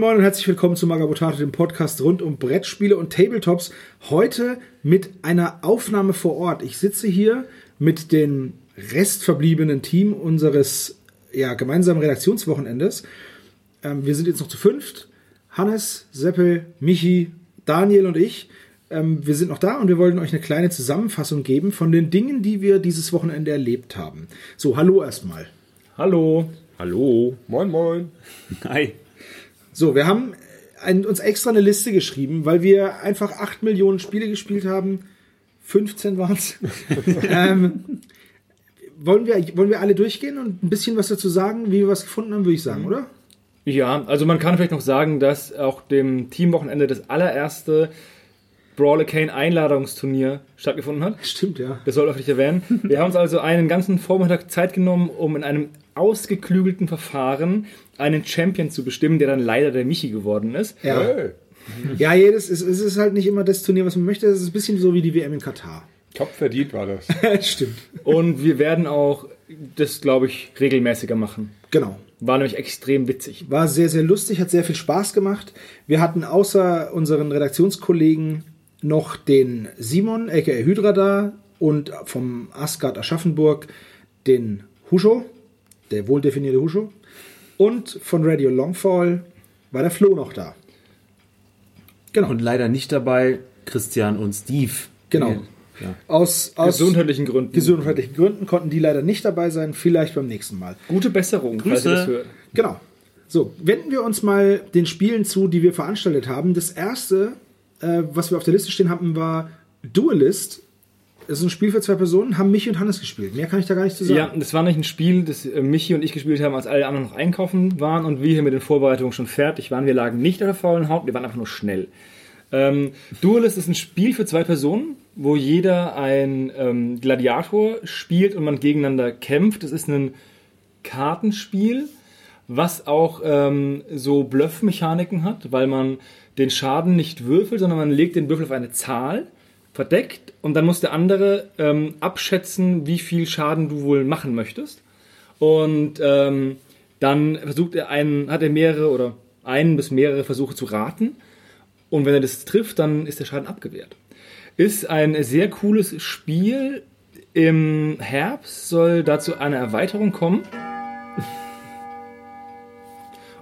Moin Moin und herzlich willkommen zu Magabotato, dem Podcast rund um Brettspiele und Tabletops. Heute mit einer Aufnahme vor Ort. Ich sitze hier mit dem restverbliebenen Team unseres ja, gemeinsamen Redaktionswochenendes. Ähm, wir sind jetzt noch zu fünft. Hannes, Seppel, Michi, Daniel und ich. Ähm, wir sind noch da und wir wollten euch eine kleine Zusammenfassung geben von den Dingen, die wir dieses Wochenende erlebt haben. So, hallo erstmal. Hallo. Hallo. Moin, moin. Hi. So, wir haben ein, uns extra eine Liste geschrieben, weil wir einfach 8 Millionen Spiele gespielt haben. 15 waren es. ähm, wollen, wir, wollen wir alle durchgehen und ein bisschen was dazu sagen, wie wir was gefunden haben, würde ich sagen, oder? Ja, also man kann vielleicht noch sagen, dass auch dem Teamwochenende das allererste Brawler Kane Einladungsturnier stattgefunden hat. Stimmt, ja. Das soll auch nicht erwähnen. Wir haben uns also einen ganzen Vormittag Zeit genommen, um in einem ausgeklügelten Verfahren einen Champion zu bestimmen, der dann leider der Michi geworden ist. Ja, Hey. ja jedes, es, es ist halt nicht immer das Turnier, was man möchte. Es ist ein bisschen so wie die WM in Katar. Top verdient war das. Stimmt. Und wir werden auch das, glaube ich, regelmäßiger machen. Genau. War nämlich extrem witzig. War sehr, sehr lustig, hat sehr viel Spaß gemacht. Wir hatten außer unseren Redaktionskollegen noch den Simon, aka Hydra da, und vom Asgard Aschaffenburg den Huscho, der wohldefinierte Huscho. Und von Radio Longfall war der Flo noch da. Genau. Und leider nicht dabei Christian und Steve. Genau. Ja. Aus, aus Gesundheitlichen Gründen. gesundheitlichen Gründen konnten die leider nicht dabei sein. Vielleicht beim nächsten Mal. Gute Besserung, falls ihr Grüße. das hört. Genau. So, wenden wir uns mal den Spielen zu, die wir veranstaltet haben. Das erste, äh, was wir auf der Liste stehen hatten, war Duelist. Das ist ein Spiel für zwei Personen, haben Michi und Hannes gespielt. Mehr kann ich da gar nicht zu sagen. Ja, das war nicht ein Spiel, das äh, Michi und ich gespielt haben, als alle anderen noch einkaufen waren und wir hier mit den Vorbereitungen schon fertig waren. Wir lagen nicht auf der faulen Haut, wir waren einfach nur schnell. Ähm, Duelist ist ein Spiel für zwei Personen, wo jeder ein ähm, Gladiator spielt und man gegeneinander kämpft. Es ist ein Kartenspiel, was auch ähm, so Bluff-Mechaniken hat, weil man den Schaden nicht würfelt, sondern man legt den Würfel auf eine Zahl, verdeckt, und dann muss der andere ähm, abschätzen, wie viel Schaden du wohl machen möchtest. Und ähm, dann versucht er einen, hat er mehrere oder einen bis mehrere Versuche zu raten. Und wenn er das trifft, dann ist der Schaden abgewehrt. Ist ein sehr cooles Spiel. Im Herbst soll dazu eine Erweiterung kommen.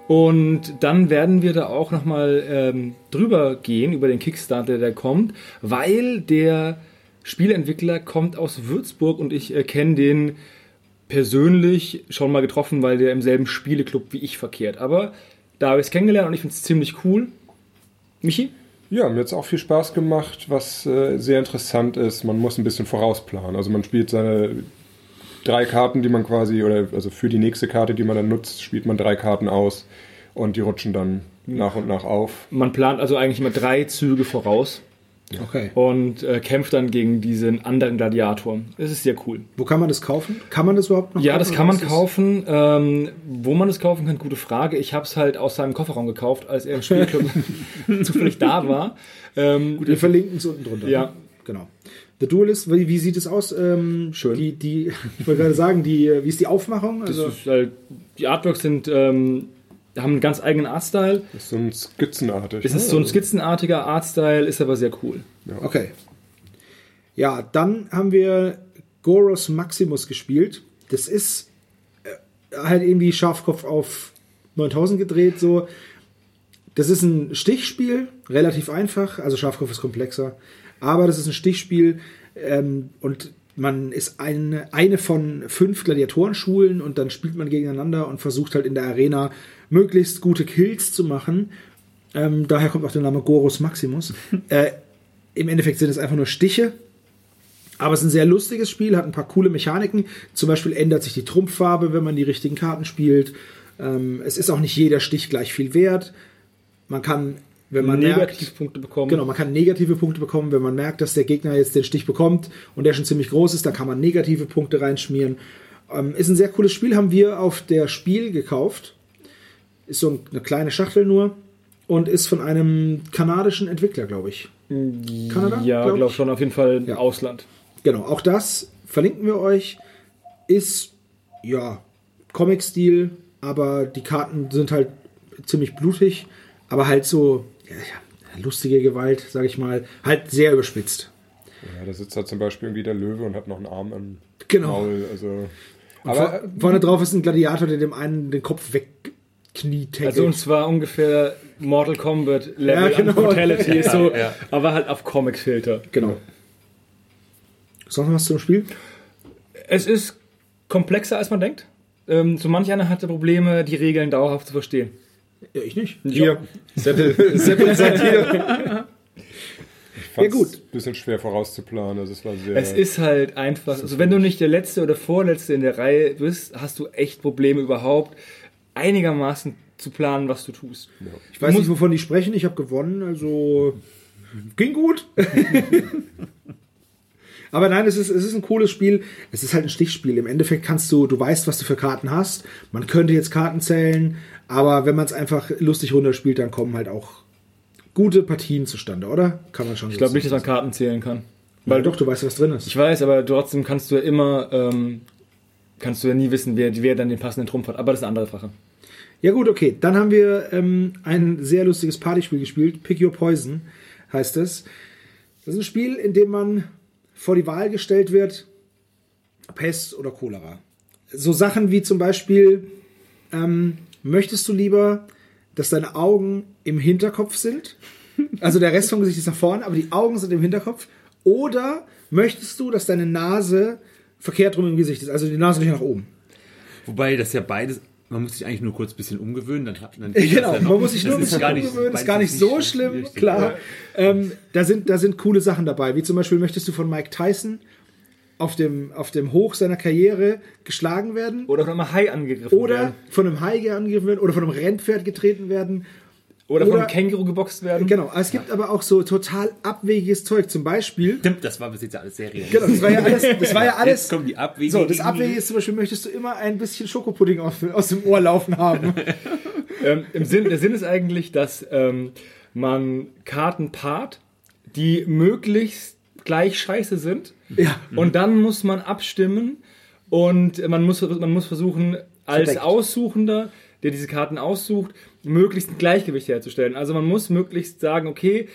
Und dann werden wir da auch nochmal ähm, drüber gehen, über den Kickstarter, der kommt, weil der Spieleentwickler kommt aus Würzburg und ich äh, kenne den persönlich schon mal getroffen, weil der im selben Spieleclub wie ich verkehrt. Aber da habe ich es kennengelernt und ich finde es ziemlich cool. Michi? Ja, mir hat es auch viel Spaß gemacht, was äh, sehr interessant ist. Man muss ein bisschen vorausplanen. Also man spielt seine drei Karten, die man quasi, oder also für die nächste Karte, die man dann nutzt, spielt man drei Karten aus und die rutschen dann nach und nach auf. Man plant also eigentlich immer drei Züge voraus Okay. und äh, kämpft dann gegen diesen anderen Gladiator. Das ist sehr cool. Wo kann man das kaufen? Kann man das überhaupt noch Ja, kaufen, das kann man kaufen. Ähm, wo man es kaufen kann, gute Frage. Ich habe es halt aus seinem Kofferraum gekauft, als er im Spielclub zufällig da war. Ähm, Wir verlinken es unten drunter. Ja. ne? Genau. The Duelist, wie, wie sieht es aus? Ähm, Schön. Die, die, ich wollte gerade sagen, die, wie ist die Aufmachung? das Also, ist halt, die Artworks sind, ähm, haben einen ganz eigenen Artstyle. Das ist so ein skizzenartig. Es ist so ein skizzenartiger Artstyle, ist aber sehr cool. okay. Ja, dann haben wir Goros Maximus gespielt. Das ist äh, halt irgendwie Schafkopf auf 9000 gedreht, so. Das ist ein Stichspiel, relativ einfach. Also Schafkopf ist komplexer. Aber das ist ein Stichspiel ähm, und man ist eine, eine von fünf Gladiatorenschulen und dann spielt man gegeneinander und versucht halt in der Arena möglichst gute Kills zu machen. Ähm, daher kommt auch der Name Gorus Maximus. äh, Im Endeffekt sind es einfach nur Stiche. Aber es ist ein sehr lustiges Spiel, hat ein paar coole Mechaniken. Zum Beispiel ändert sich die Trumpffarbe, wenn man die richtigen Karten spielt. Ähm, es ist auch nicht jeder Stich gleich viel wert. Man kann, wenn man merkt, Negativpunkte bekommen. Genau, man kann negative Punkte bekommen, wenn man merkt, dass der Gegner jetzt den Stich bekommt und der schon ziemlich groß ist, dann kann man negative Punkte reinschmieren. Ähm, ist ein sehr cooles Spiel, haben wir auf der Spiel gekauft. Ist so eine kleine Schachtel nur und ist von einem kanadischen Entwickler, glaube ich. Kanada? Ja, glaub glaube ich. schon, auf jeden Fall Ja. Ausland. Genau, auch das verlinken wir euch. Ist, ja, Comic-Stil, aber die Karten sind halt ziemlich blutig, aber halt so lustige Gewalt, sag ich mal, halt sehr überspitzt. Ja, da sitzt da zum Beispiel irgendwie der Löwe und hat noch einen Arm im Genau. Maul. Also, Aber aber vorne drauf ist ein Gladiator, der dem einen den Kopf wegkniet. Also und zwar ungefähr Mortal Kombat Level Ja, genau. Brutality ist so, ja. aber halt auf Comic-Filter. genau. Sonst noch was zum Spiel? Es ist komplexer, als man denkt. Ähm, so manch einer hatte Probleme, die Regeln dauerhaft zu verstehen. Ja, ich nicht. hier, Seppel, Seppel sagt hier. Ich fand's Ja, gut. ein bisschen schwer vorauszuplanen. Also es war sehr. Es ist halt einfach, also wenn du nicht der Letzte oder Vorletzte in der Reihe bist, hast du echt Probleme überhaupt einigermaßen zu planen, was du tust. Ich weiß nicht, wovon die sprechen. Ich habe gewonnen, also ging gut. Aber nein, es ist, es ist ein cooles Spiel. Es ist halt ein Stichspiel. Im Endeffekt kannst du, du weißt, was du für Karten hast. Man könnte jetzt Karten zählen, aber wenn man es einfach lustig runterspielt, dann kommen halt auch gute Partien zustande, oder? Kann man schon Ich glaube nicht, dass man Karten zählen kann. Weil doch, du weißt, was drin ist. Ich weiß, aber trotzdem kannst du ja immer, ähm, kannst du ja nie wissen, wer, wer dann den passenden Trumpf hat. Aber das ist eine andere Sache. Ja gut, okay. Dann haben wir ähm, ein sehr lustiges Partyspiel gespielt. Pick Your Poison heißt es. Das ist ein Spiel, in dem man vor die Wahl gestellt wird, Pest oder Cholera. So Sachen wie zum Beispiel, ähm, möchtest du lieber, dass deine Augen im Hinterkopf sind? Also der Rest vom Gesicht ist nach vorne, aber die Augen sind im Hinterkopf. Oder möchtest du, dass deine Nase verkehrt rum im Gesicht ist? Also die Nase nicht nach oben. Wobei das ja beides, man muss sich eigentlich nur kurz ein bisschen umgewöhnen, dann hat dann geht Genau, ja man muss sich nur ein bisschen nicht- umgewöhnen, ist gar nicht so schlimm, richtig. klar. Ähm, da, sind, da sind coole Sachen dabei, wie zum Beispiel möchtest du von Mike Tyson auf dem, auf dem Hoch seiner Karriere geschlagen werden Oder von einem Hai angegriffen oder werden. von einem Hai angegriffen werden oder von einem Rennpferd getreten werden. Oder, von oder- einem Känguru geboxt werden. Genau, es gibt aber auch so total abwegiges Zeug, zum Beispiel. Stimmt, das war bis jetzt alles sehr realistisch. Genau, das war ja alles, das war ja alles Jetzt kommen die Abwege. so, das Abwege ist zum Beispiel, möchtest du immer ein bisschen Schokopudding aus, aus dem Ohr laufen haben. Ähm, im Sinn, der Sinn ist eigentlich, dass ähm, man Karten paart, die möglichst gleich scheiße sind. Ja. Und dann muss man abstimmen und man muss, man muss versuchen, als Verdeckt. Aussuchender, der diese Karten aussucht, möglichst ein Gleichgewicht herzustellen. Also man muss möglichst sagen, okay,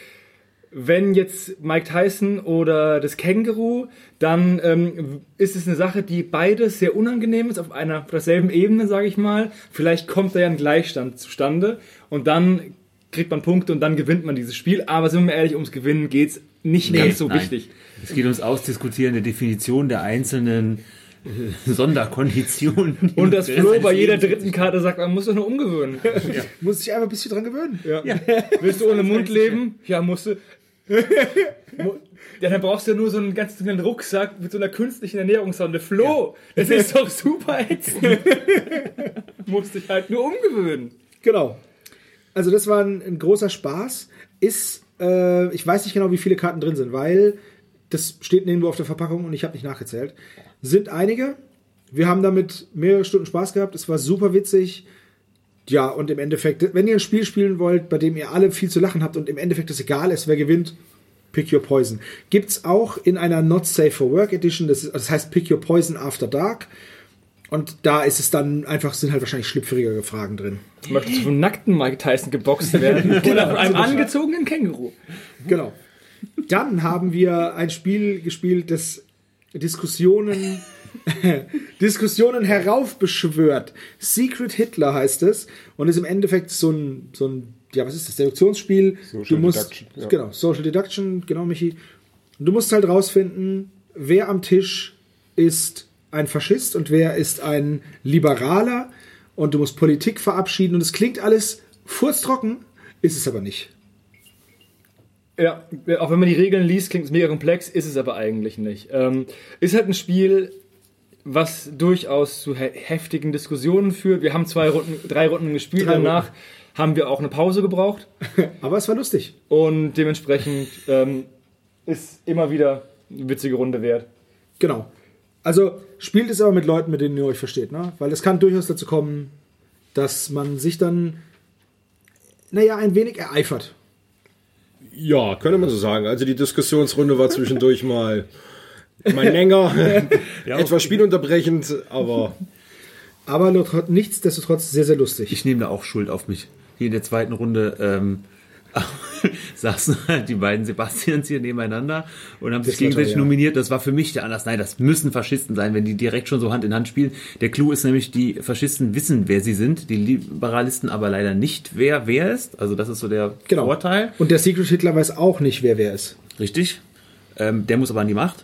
wenn jetzt Mike Tyson oder das Känguru, dann ähm, ist es eine Sache, die beides sehr unangenehm ist, auf einer auf derselben Ebene, sage ich mal. Vielleicht kommt da ja ein Gleichstand zustande und dann kriegt man Punkte und dann gewinnt man dieses Spiel. Aber sind wir mal ehrlich, ums Gewinnen geht's nicht ganz so nein. wichtig. Es geht ums Ausdiskutieren der Definition der einzelnen Sonderkonditionen. Und das Flo bei jeder dritten Karte sagt, man muss doch nur umgewöhnen. Muss sich einfach ein bisschen dran gewöhnen. Willst du ohne Mund leben? Ja, musst du. Ja, dann brauchst du ja nur so einen ganz dünnen Rucksack mit so einer künstlichen Ernährungssonde. Flo, das ist doch super ätzend. Musst dich halt nur umgewöhnen. Genau. Also das war ein, ein großer Spaß. Ist, äh, ich weiß nicht genau, wie viele Karten drin sind, weil das steht nirgendwo auf der Verpackung und ich habe nicht nachgezählt. Sind einige. Wir haben damit mehrere Stunden Spaß gehabt. Es war super witzig. Ja, und im Endeffekt, wenn ihr ein Spiel spielen wollt, bei dem ihr alle viel zu lachen habt und im Endeffekt es egal ist, wer gewinnt, Pick Your Poison. Gibt's auch in einer Not Safe for Work Edition, das, ist, das heißt Pick Your Poison After Dark. Und da ist es dann einfach, sind halt wahrscheinlich schlüpfrigere Fragen drin. Möchtest du vom nackten Mike Tyson geboxt werden? Oder von einem angezogenen Känguru? Genau. Dann haben wir ein Spiel gespielt, das Diskussionen, Diskussionen heraufbeschwört. Secret Hitler heißt es und ist im Endeffekt so ein, so ein ja, was ist das? Deduktionsspiel. Social du musst, Deduction, ja. Genau, Social Deduction, genau, Michi. Und du musst halt rausfinden, wer am Tisch ist ein Faschist und wer ist ein Liberaler und du musst Politik verabschieden und es klingt alles furztrocken, ist es aber nicht. Ja, auch wenn man die Regeln liest, klingt es mega komplex, ist es aber eigentlich nicht. Ähm, ist halt ein Spiel, was durchaus zu he heftigen Diskussionen führt. Wir haben zwei Runden, drei Runden gespielt, Drei danach haben wir auch eine Pause gebraucht Aber es war lustig. und dementsprechend ähm, ist immer wieder eine witzige Runde wert. Genau. Also spielt es aber mit Leuten, mit denen ihr euch versteht, ne? Weil es kann durchaus dazu kommen, dass man sich dann, naja, ein wenig ereifert. Ja, könnte man so sagen. Also die Diskussionsrunde war zwischendurch mal, mal länger, etwas spielunterbrechend, aber Aber nichtsdestotrotz sehr, sehr lustig. Ich nehme da auch Schuld auf mich. hier in der zweiten Runde ähm, saßen halt die beiden Sebastians hier nebeneinander und haben sich Das war gegenseitig toll, ja. nominiert. Das war für mich der Anlass. Nein, das müssen Faschisten sein, wenn die direkt schon so Hand in Hand spielen. Der Clou ist nämlich, die Faschisten wissen, wer sie sind, die Liberalisten aber leider nicht, wer wer ist. Also das ist so der Genau. Vorteil. Und der Secret Hitler weiß auch nicht, wer wer ist. Richtig. Ähm, der muss aber an die Macht.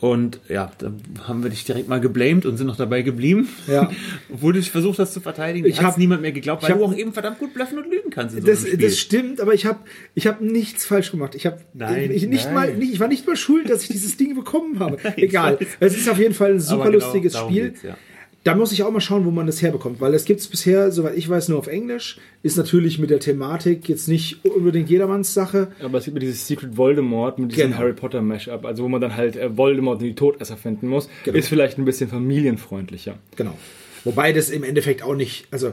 Und ja, da haben wir dich direkt mal geblamed und sind noch dabei geblieben. Ja. Obwohl du versucht hast zu verteidigen. Ich habe hab- niemand mehr geglaubt, weil ich hab- du auch eben verdammt gut bluffen und lügen kannst. So Das, das stimmt, aber ich habe ich hab nichts falsch gemacht. Ich habe Nein, ich, nicht nein. mal nicht, ich war nicht mal schuld, dass ich dieses Ding bekommen habe. Egal. Es ist auf jeden Fall ein super genau lustiges Spiel. ja. Da muss ich auch mal schauen, wo man das herbekommt, weil das gibt es bisher, soweit ich weiß, nur auf Englisch. Ist natürlich mit der Thematik jetzt nicht unbedingt jedermanns Sache. Aber es gibt mir dieses Secret Voldemort mit diesem Genau. Harry Potter Mashup, also wo man dann halt äh, Voldemort und die Todesser finden muss, Genau. ist vielleicht ein bisschen familienfreundlicher. Genau. Wobei das im Endeffekt auch nicht, also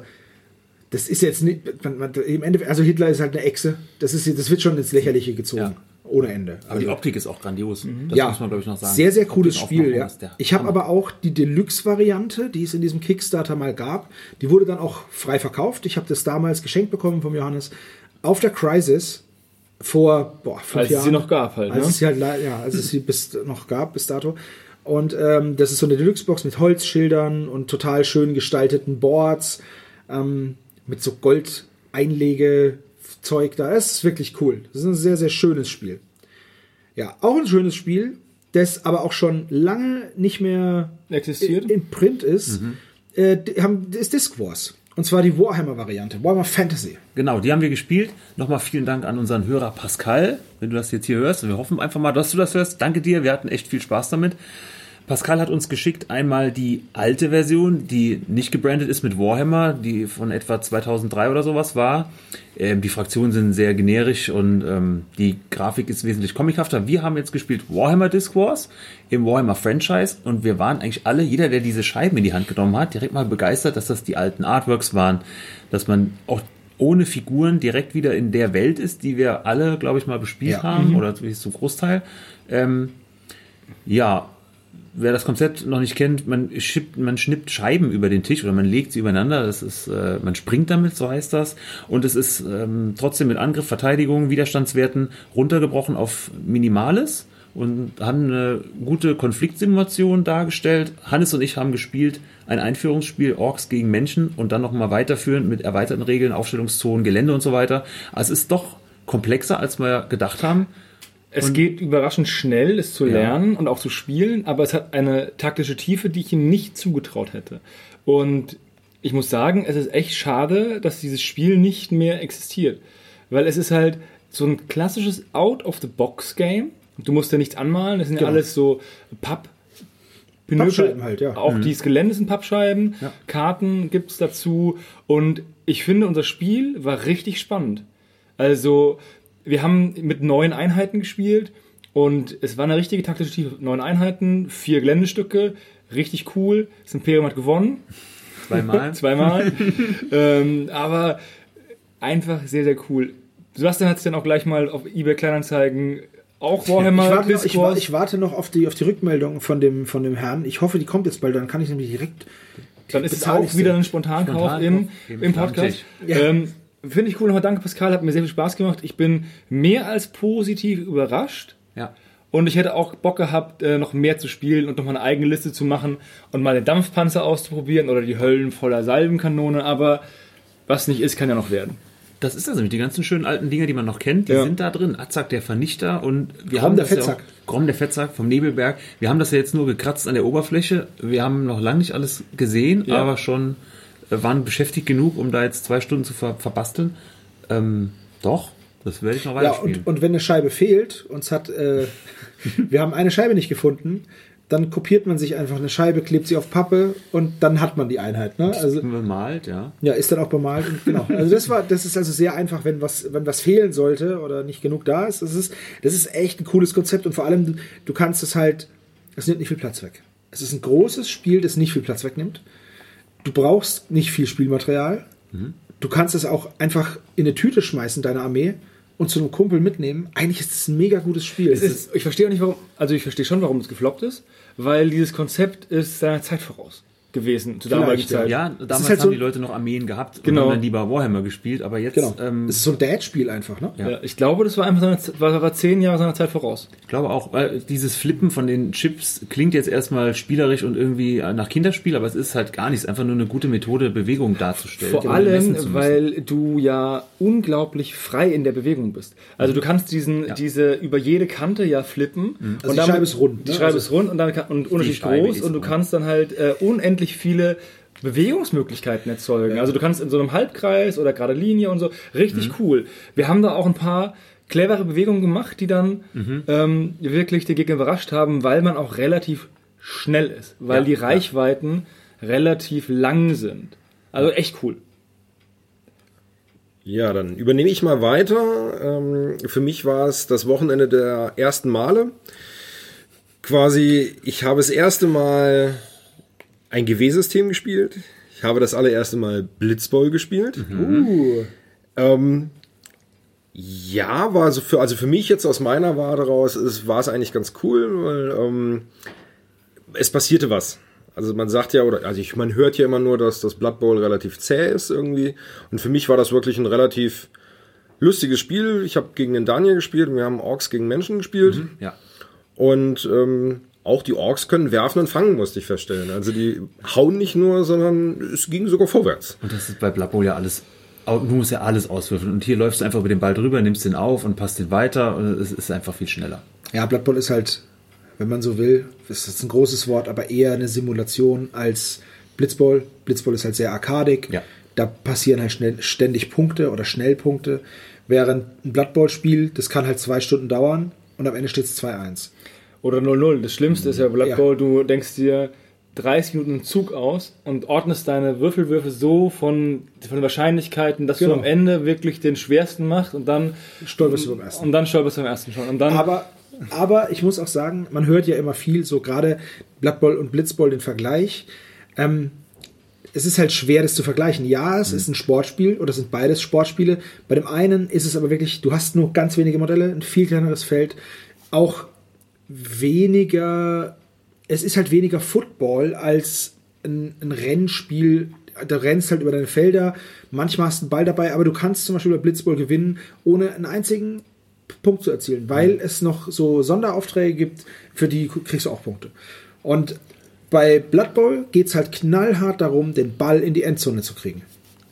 das ist jetzt nicht, man, man, im Endeffekt, also Hitler ist halt eine Echse. Das ist, das wird schon ins Lächerliche gezogen. Ja. Ohne Ende. Aber die Also- Optik ist auch grandios. Das Mhm. ja, muss man, glaube ich, noch sagen. Sehr, sehr cooles Spiel. Ja. Ich habe aber auch die Deluxe-Variante, die es in diesem Kickstarter mal gab. Die wurde dann auch frei verkauft. Ich habe das damals geschenkt bekommen vom Johannes auf der Crisis vor boah, fünf Als es Jahren. sie noch gab halt, Als ne? es sie halt, ja, als es sie bis noch gab bis dato. Und ähm, das ist so eine Deluxe-Box mit Holzschildern und total schön gestalteten Boards ähm, mit so Gold-Einlege-Zeug da. Das ist wirklich cool. Das ist ein sehr, sehr schönes Spiel. Ja, auch ein schönes Spiel, das aber auch schon lange nicht mehr Existiert? in, in Print ist, äh, die haben, ist Disc Wars. Und zwar die Warhammer-Variante, Warhammer Fantasy. Genau, die haben wir gespielt. Nochmal vielen Dank an unseren Hörer Pascal, wenn du das jetzt hier hörst. Wir hoffen einfach mal, dass du das hörst. Danke dir, wir hatten echt viel Spaß damit. Pascal hat uns geschickt einmal die alte Version, die nicht gebrandet ist mit Warhammer, die von etwa 2003 oder sowas war. Ähm, die Fraktionen sind sehr generisch und ähm, die Grafik ist wesentlich comichafter. Wir haben jetzt gespielt Warhammer Disc Wars im Warhammer Franchise und wir waren eigentlich alle, jeder, der diese Scheiben in die Hand genommen hat, direkt mal begeistert, dass das die alten Artworks waren, dass man auch ohne Figuren direkt wieder in der Welt ist, die wir alle, glaube ich, mal bespielt Ja. haben oder zumindest zum Großteil. Ähm, ja, wer das Konzept noch nicht kennt, man, schippt, man schnippt Scheiben über den Tisch oder man legt sie übereinander. Das ist, äh, man springt damit, so heißt das. Und es ist ähm, trotzdem mit Angriff, Verteidigung, Widerstandswerten runtergebrochen auf Minimales und haben eine gute Konfliktsimulation dargestellt. Hannes und ich haben gespielt ein Einführungsspiel Orks gegen Menschen und dann nochmal weiterführend mit erweiterten Regeln, Aufstellungszonen, Gelände und so weiter. Also es ist doch komplexer, als wir gedacht haben. Es geht überraschend schnell, es zu lernen und auch zu spielen, aber es hat eine taktische Tiefe, die ich ihm nicht zugetraut hätte. Und ich muss sagen, es ist echt schade, dass dieses Spiel nicht mehr existiert. Weil es ist halt so ein klassisches Out-of-the-Box-Game. Du musst ja nichts anmalen, das sind ja Genau. alles so Papp. Pappscheiben halt, ja. Auch dieses Gelände sind Pappscheiben, Karten gibt's dazu. Und ich finde, unser Spiel war richtig spannend. Also, wir haben mit neun Einheiten gespielt und es war eine richtige taktische Tiefe. Neun Einheiten, vier Geländestücke, richtig cool. Das Imperium hat gewonnen, Zweimal. zweimal. ähm, aber einfach sehr, sehr cool. Sebastian hat es dann auch gleich mal auf eBay Kleinanzeigen auch Warhammer Ich warte, noch, ich, ich warte noch auf die, auf die Rückmeldung von dem, von dem Herrn. Ich hoffe, die kommt jetzt bald, dann kann ich nämlich direkt. Dann ist es auch wieder ein Spontankauf Spontankauf im, im Podcast. Ja. Ähm, Finde ich cool. Nochmal danke, Pascal. Hat mir sehr viel Spaß gemacht. Ich bin mehr als positiv überrascht. Ja. Und ich hätte auch Bock gehabt, äh, noch mehr zu spielen und noch mal eine eigene Liste zu machen und mal den Dampfpanzer auszuprobieren oder die Höllen voller Salbenkanone. Aber was nicht ist, kann ja noch werden. Das ist das nämlich. Die ganzen schönen alten Dinger, die man noch kennt, die Ja. sind da drin. Azak der Vernichter und wir Grom haben der das Fettsack. Ja Grom der Fettsack vom Nebelberg. Wir haben das ja jetzt nur gekratzt an der Oberfläche. Wir haben noch lange nicht alles gesehen, Ja. aber schon waren beschäftigt genug, um da jetzt zwei Stunden zu ver verbasteln. Ähm, doch, das werde ich noch Ja, weiterspielen. und, und wenn eine Scheibe fehlt, uns hat, äh, wir haben eine Scheibe nicht gefunden, dann kopiert man sich einfach eine Scheibe, klebt sie auf Pappe und dann hat man die Einheit. Ne? Also bemalt, ja. Ja, ist dann auch bemalt und genau. Also das war, das ist also sehr einfach, wenn was, wenn was fehlen sollte oder nicht genug da ist. Das ist, das ist echt ein cooles Konzept und vor allem, du, du kannst es halt, es nimmt nicht viel Platz weg. Es ist ein großes Spiel, das nicht viel Platz wegnimmt. Du brauchst nicht viel Spielmaterial. Du kannst es auch einfach in eine Tüte schmeißen, deine Armee, und zu einem Kumpel mitnehmen. Eigentlich ist es ein mega gutes Spiel. Es ist, ich verstehe auch nicht, warum, also ich verstehe schon, warum es gefloppt ist, weil dieses Konzept ist seiner Zeit voraus. Gewesen zu damaligen Vielleicht, ja. Zeit. Ja, damals halt haben so- die Leute noch Armeen gehabt Genau. und haben dann lieber Warhammer gespielt, aber jetzt, Genau. ähm, das ist so ein Dad-Spiel einfach, ne? Ja, ich glaube, das war einfach seine, war, war zehn Jahre seiner Zeit voraus. ich glaube auch, weil dieses Flippen von den Chips klingt jetzt erstmal spielerisch und irgendwie nach Kinderspiel, aber es ist halt gar nichts, einfach nur eine gute Methode, Bewegung darzustellen. Vor und allem, weil du ja unglaublich frei in der Bewegung bist. Also du kannst diesen, diese über jede Kante ja flippen. Also die Scheibe ist rund, Die ne? Scheibe Also- ist rund und, dann kann, und unendlich Scheibe groß und du rund. kannst dann halt äh, unendlich viele Bewegungsmöglichkeiten erzeugen. Also du kannst in so einem Halbkreis oder gerade Linie und so. Richtig Mhm. cool. Wir haben da auch ein paar clevere Bewegungen gemacht, die dann Mhm. ähm, wirklich den Gegner überrascht haben, weil man auch relativ schnell ist. Weil Ja, die ja. Reichweiten relativ lang sind. Also echt cool. Ja, dann übernehme ich mal weiter. Ähm, für mich war es das Wochenende der ersten Male. Quasi, ich habe das erste Mal ein GW-System gespielt. Ich habe das allererste Mal Blitzball gespielt. Uh, Ähm, ja, war also für, also für mich jetzt aus meiner Warte raus, ist, war es eigentlich ganz cool, weil ähm, es passierte was. Also man sagt ja, oder also ich, man hört ja immer nur, dass das Blood Bowl relativ zäh ist irgendwie. Und für mich war das wirklich ein relativ lustiges Spiel. Ich habe gegen den Daniel gespielt und wir haben Orks gegen Menschen gespielt. ja. Und ähm, auch die Orks können werfen und fangen, musste ich feststellen. Also die hauen nicht nur, sondern es ging sogar vorwärts. Und das ist bei Blood Bowl ja alles, du musst ja alles auswürfeln. Und hier läufst du einfach über den Ball drüber, nimmst den auf und passt den weiter und es ist einfach viel schneller. ja, Blood Bowl ist halt, wenn man so will, das ist ein großes Wort, aber eher eine Simulation als Blitzball. Blitzball ist halt sehr arkadig. Ja. Da passieren halt schnell, ständig Punkte oder Schnellpunkte. Während ein Blood Bowl-Spiel, das kann halt zwei Stunden dauern und am Ende steht es 2-1. Oder 0-0. Das Schlimmste ist ja Blood Ja. Bowl, du denkst dir 30 Minuten einen Zug aus und ordnest deine Würfelwürfe so von, von den Wahrscheinlichkeiten, dass Genau. du am Ende wirklich den schwersten machst und dann Stolperst du beim ersten. Und dann stolperst du beim ersten schon. Und dann Aber, aber ich muss auch sagen, man hört ja immer viel, so gerade Blood Bowl und Blitzball den Vergleich. Ähm, es ist halt schwer, das zu vergleichen. Ja, es ist ein Sportspiel oder es sind beides Sportspiele. Bei dem einen ist es aber wirklich, du hast nur ganz wenige Modelle, ein viel kleineres Feld, auch weniger, es ist halt weniger Football als ein, ein Rennspiel. Da rennst halt über deine Felder, manchmal hast du einen Ball dabei, aber du kannst zum Beispiel bei Blitzball gewinnen, ohne einen einzigen Punkt zu erzielen, weil es noch so Sonderaufträge gibt, für die kriegst du auch Punkte. Und bei Blood Bowl geht es halt knallhart darum, den Ball in die Endzone zu kriegen.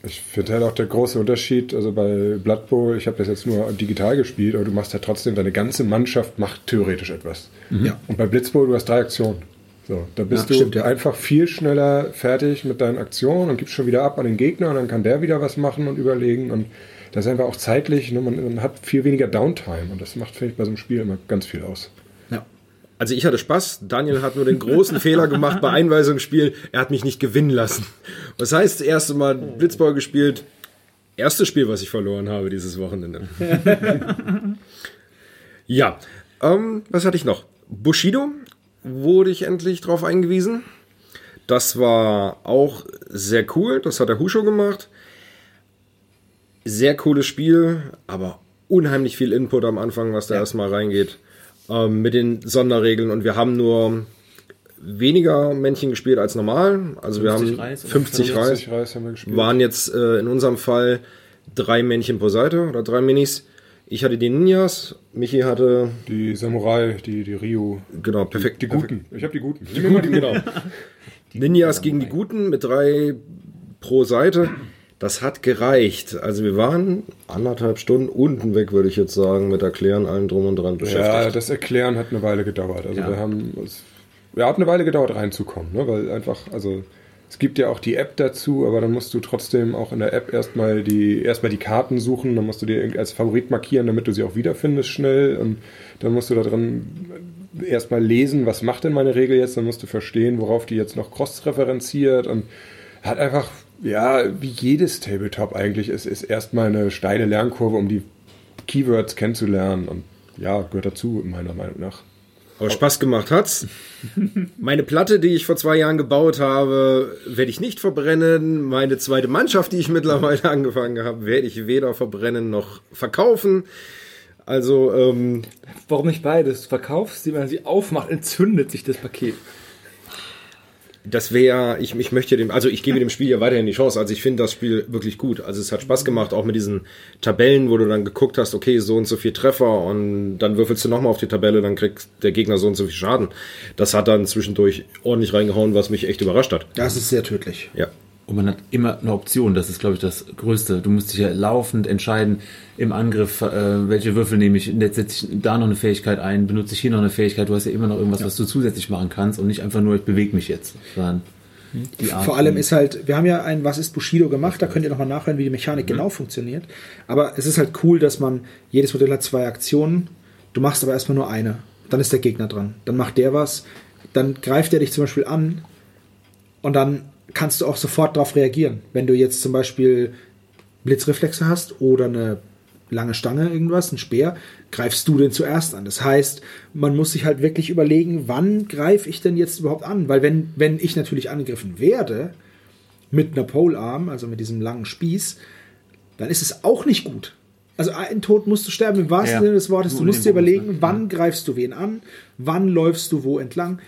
Ich finde halt auch der große Unterschied, also bei Blood Bowl, ich habe das jetzt nur digital gespielt, aber du machst ja trotzdem, deine ganze Mannschaft macht theoretisch etwas. Ja. Und bei Blitzbowl, du hast drei Aktionen. So, da bist Ja, du stimmt, ja. einfach viel schneller fertig mit deinen Aktionen und gibst schon wieder ab an den Gegner und dann kann der wieder was machen und überlegen und das ist einfach auch zeitlich, ne, man, man hat viel weniger Downtime und das macht, finde ich, bei so einem Spiel immer ganz viel aus. Ja. Also ich hatte Spaß. Daniel hat nur den großen Fehler gemacht bei Einweisungsspiel. Er hat mich nicht gewinnen lassen. Das heißt, das erste Mal Blitzball gespielt. Erstes Spiel, was ich verloren habe dieses Wochenende. ja, ähm, was hatte ich noch? Bushido wurde ich endlich drauf eingewiesen. Das war auch sehr cool. Das hat der Husho gemacht. Sehr cooles Spiel, aber unheimlich viel Input am Anfang, was da erstmal reingeht. Ähm, mit den Sonderregeln. Und wir haben nur weniger Männchen gespielt als normal. Also wir 50 haben Reis oder 50 Reis. 50 Reis haben wir gespielt. Waren jetzt äh, in unserem Fall drei Männchen pro Seite oder drei Minis. Ich hatte die Ninjas, Michi hatte, die Samurai, die, die Ryu, genau, perfekt. die Guten. Ich habe die Guten. Die Guten, genau. Ninjas gegen die Guten mit drei pro Seite. Das hat gereicht. Also wir waren anderthalb Stunden unten weg, würde ich jetzt sagen, mit Erklären, allem drum und dran Ja, beschäftigt. das Erklären hat eine Weile gedauert. Also Ja. wir haben es ja, hat eine Weile gedauert reinzukommen, ne? weil einfach, also es gibt ja auch die App dazu, aber dann musst du trotzdem auch in der App erstmal die, erstmal die Karten suchen, dann musst du dir irgendwie als Favorit markieren, damit du sie auch wiederfindest schnell und dann musst du da drin erstmal lesen, was macht denn meine Regel jetzt, dann musst du verstehen, worauf die jetzt noch cross-referenziert und hat einfach, ja, wie jedes Tabletop eigentlich, es ist erstmal eine steile Lernkurve, um die Keywords kennenzulernen und ja, gehört dazu, meiner Meinung nach. Aber Spaß gemacht hat's. Meine Platte, die ich vor zwei Jahren gebaut habe, werde ich nicht verbrennen. Meine zweite Mannschaft, die ich mittlerweile angefangen habe, werde ich weder verbrennen noch verkaufen. Also, ähm, warum nicht beides? Du verkaufst sie, wenn man sie aufmacht, entzündet sich das Paket. Das wäre, ich, ich möchte dem, also ich gebe dem Spiel ja weiterhin die Chance. Also ich finde das Spiel wirklich gut. Also es hat Spaß gemacht, auch mit diesen Tabellen, wo du dann geguckt hast, okay, so und so viel Treffer und dann würfelst du nochmal auf die Tabelle, dann kriegt der Gegner so und so viel Schaden. Das hat dann zwischendurch ordentlich reingehauen, was mich echt überrascht hat. Das ist sehr tödlich. Ja. Und man hat immer eine Option, das ist, glaube ich, das Größte. Du musst dich ja laufend entscheiden im Angriff, äh, welche Würfel nehme ich, jetzt setze ich da noch eine Fähigkeit ein, benutze ich hier noch eine Fähigkeit, du hast ja immer noch irgendwas, was du zusätzlich machen kannst. Und nicht einfach nur, ich bewege mich jetzt, Art. Vor allem ist halt, wir haben ja ein Was ist Bushido gemacht, da könnt ihr nochmal nachhören, wie die Mechanik genau funktioniert. Aber es ist halt cool, dass man, jedes Modell hat zwei Aktionen, du machst aber erstmal nur eine. Dann ist der Gegner dran. Dann macht der was, dann greift er dich zum Beispiel an. Und dann kannst du auch sofort darauf reagieren. Wenn du jetzt zum Beispiel Blitzreflexe hast oder eine lange Stange, irgendwas, ein Speer, greifst du den zuerst an. Das heißt, man muss sich halt wirklich überlegen, wann greife ich denn jetzt überhaupt an? Weil wenn, wenn ich natürlich angegriffen werde mit einer Polearm, also mit diesem langen Spieß, dann ist es auch nicht gut. Also ein Tod musst du sterben im wahrsten Ja. Sinne des Wortes. Du musst dir überlegen, wann greifst du wen an, wann läufst du wo entlang,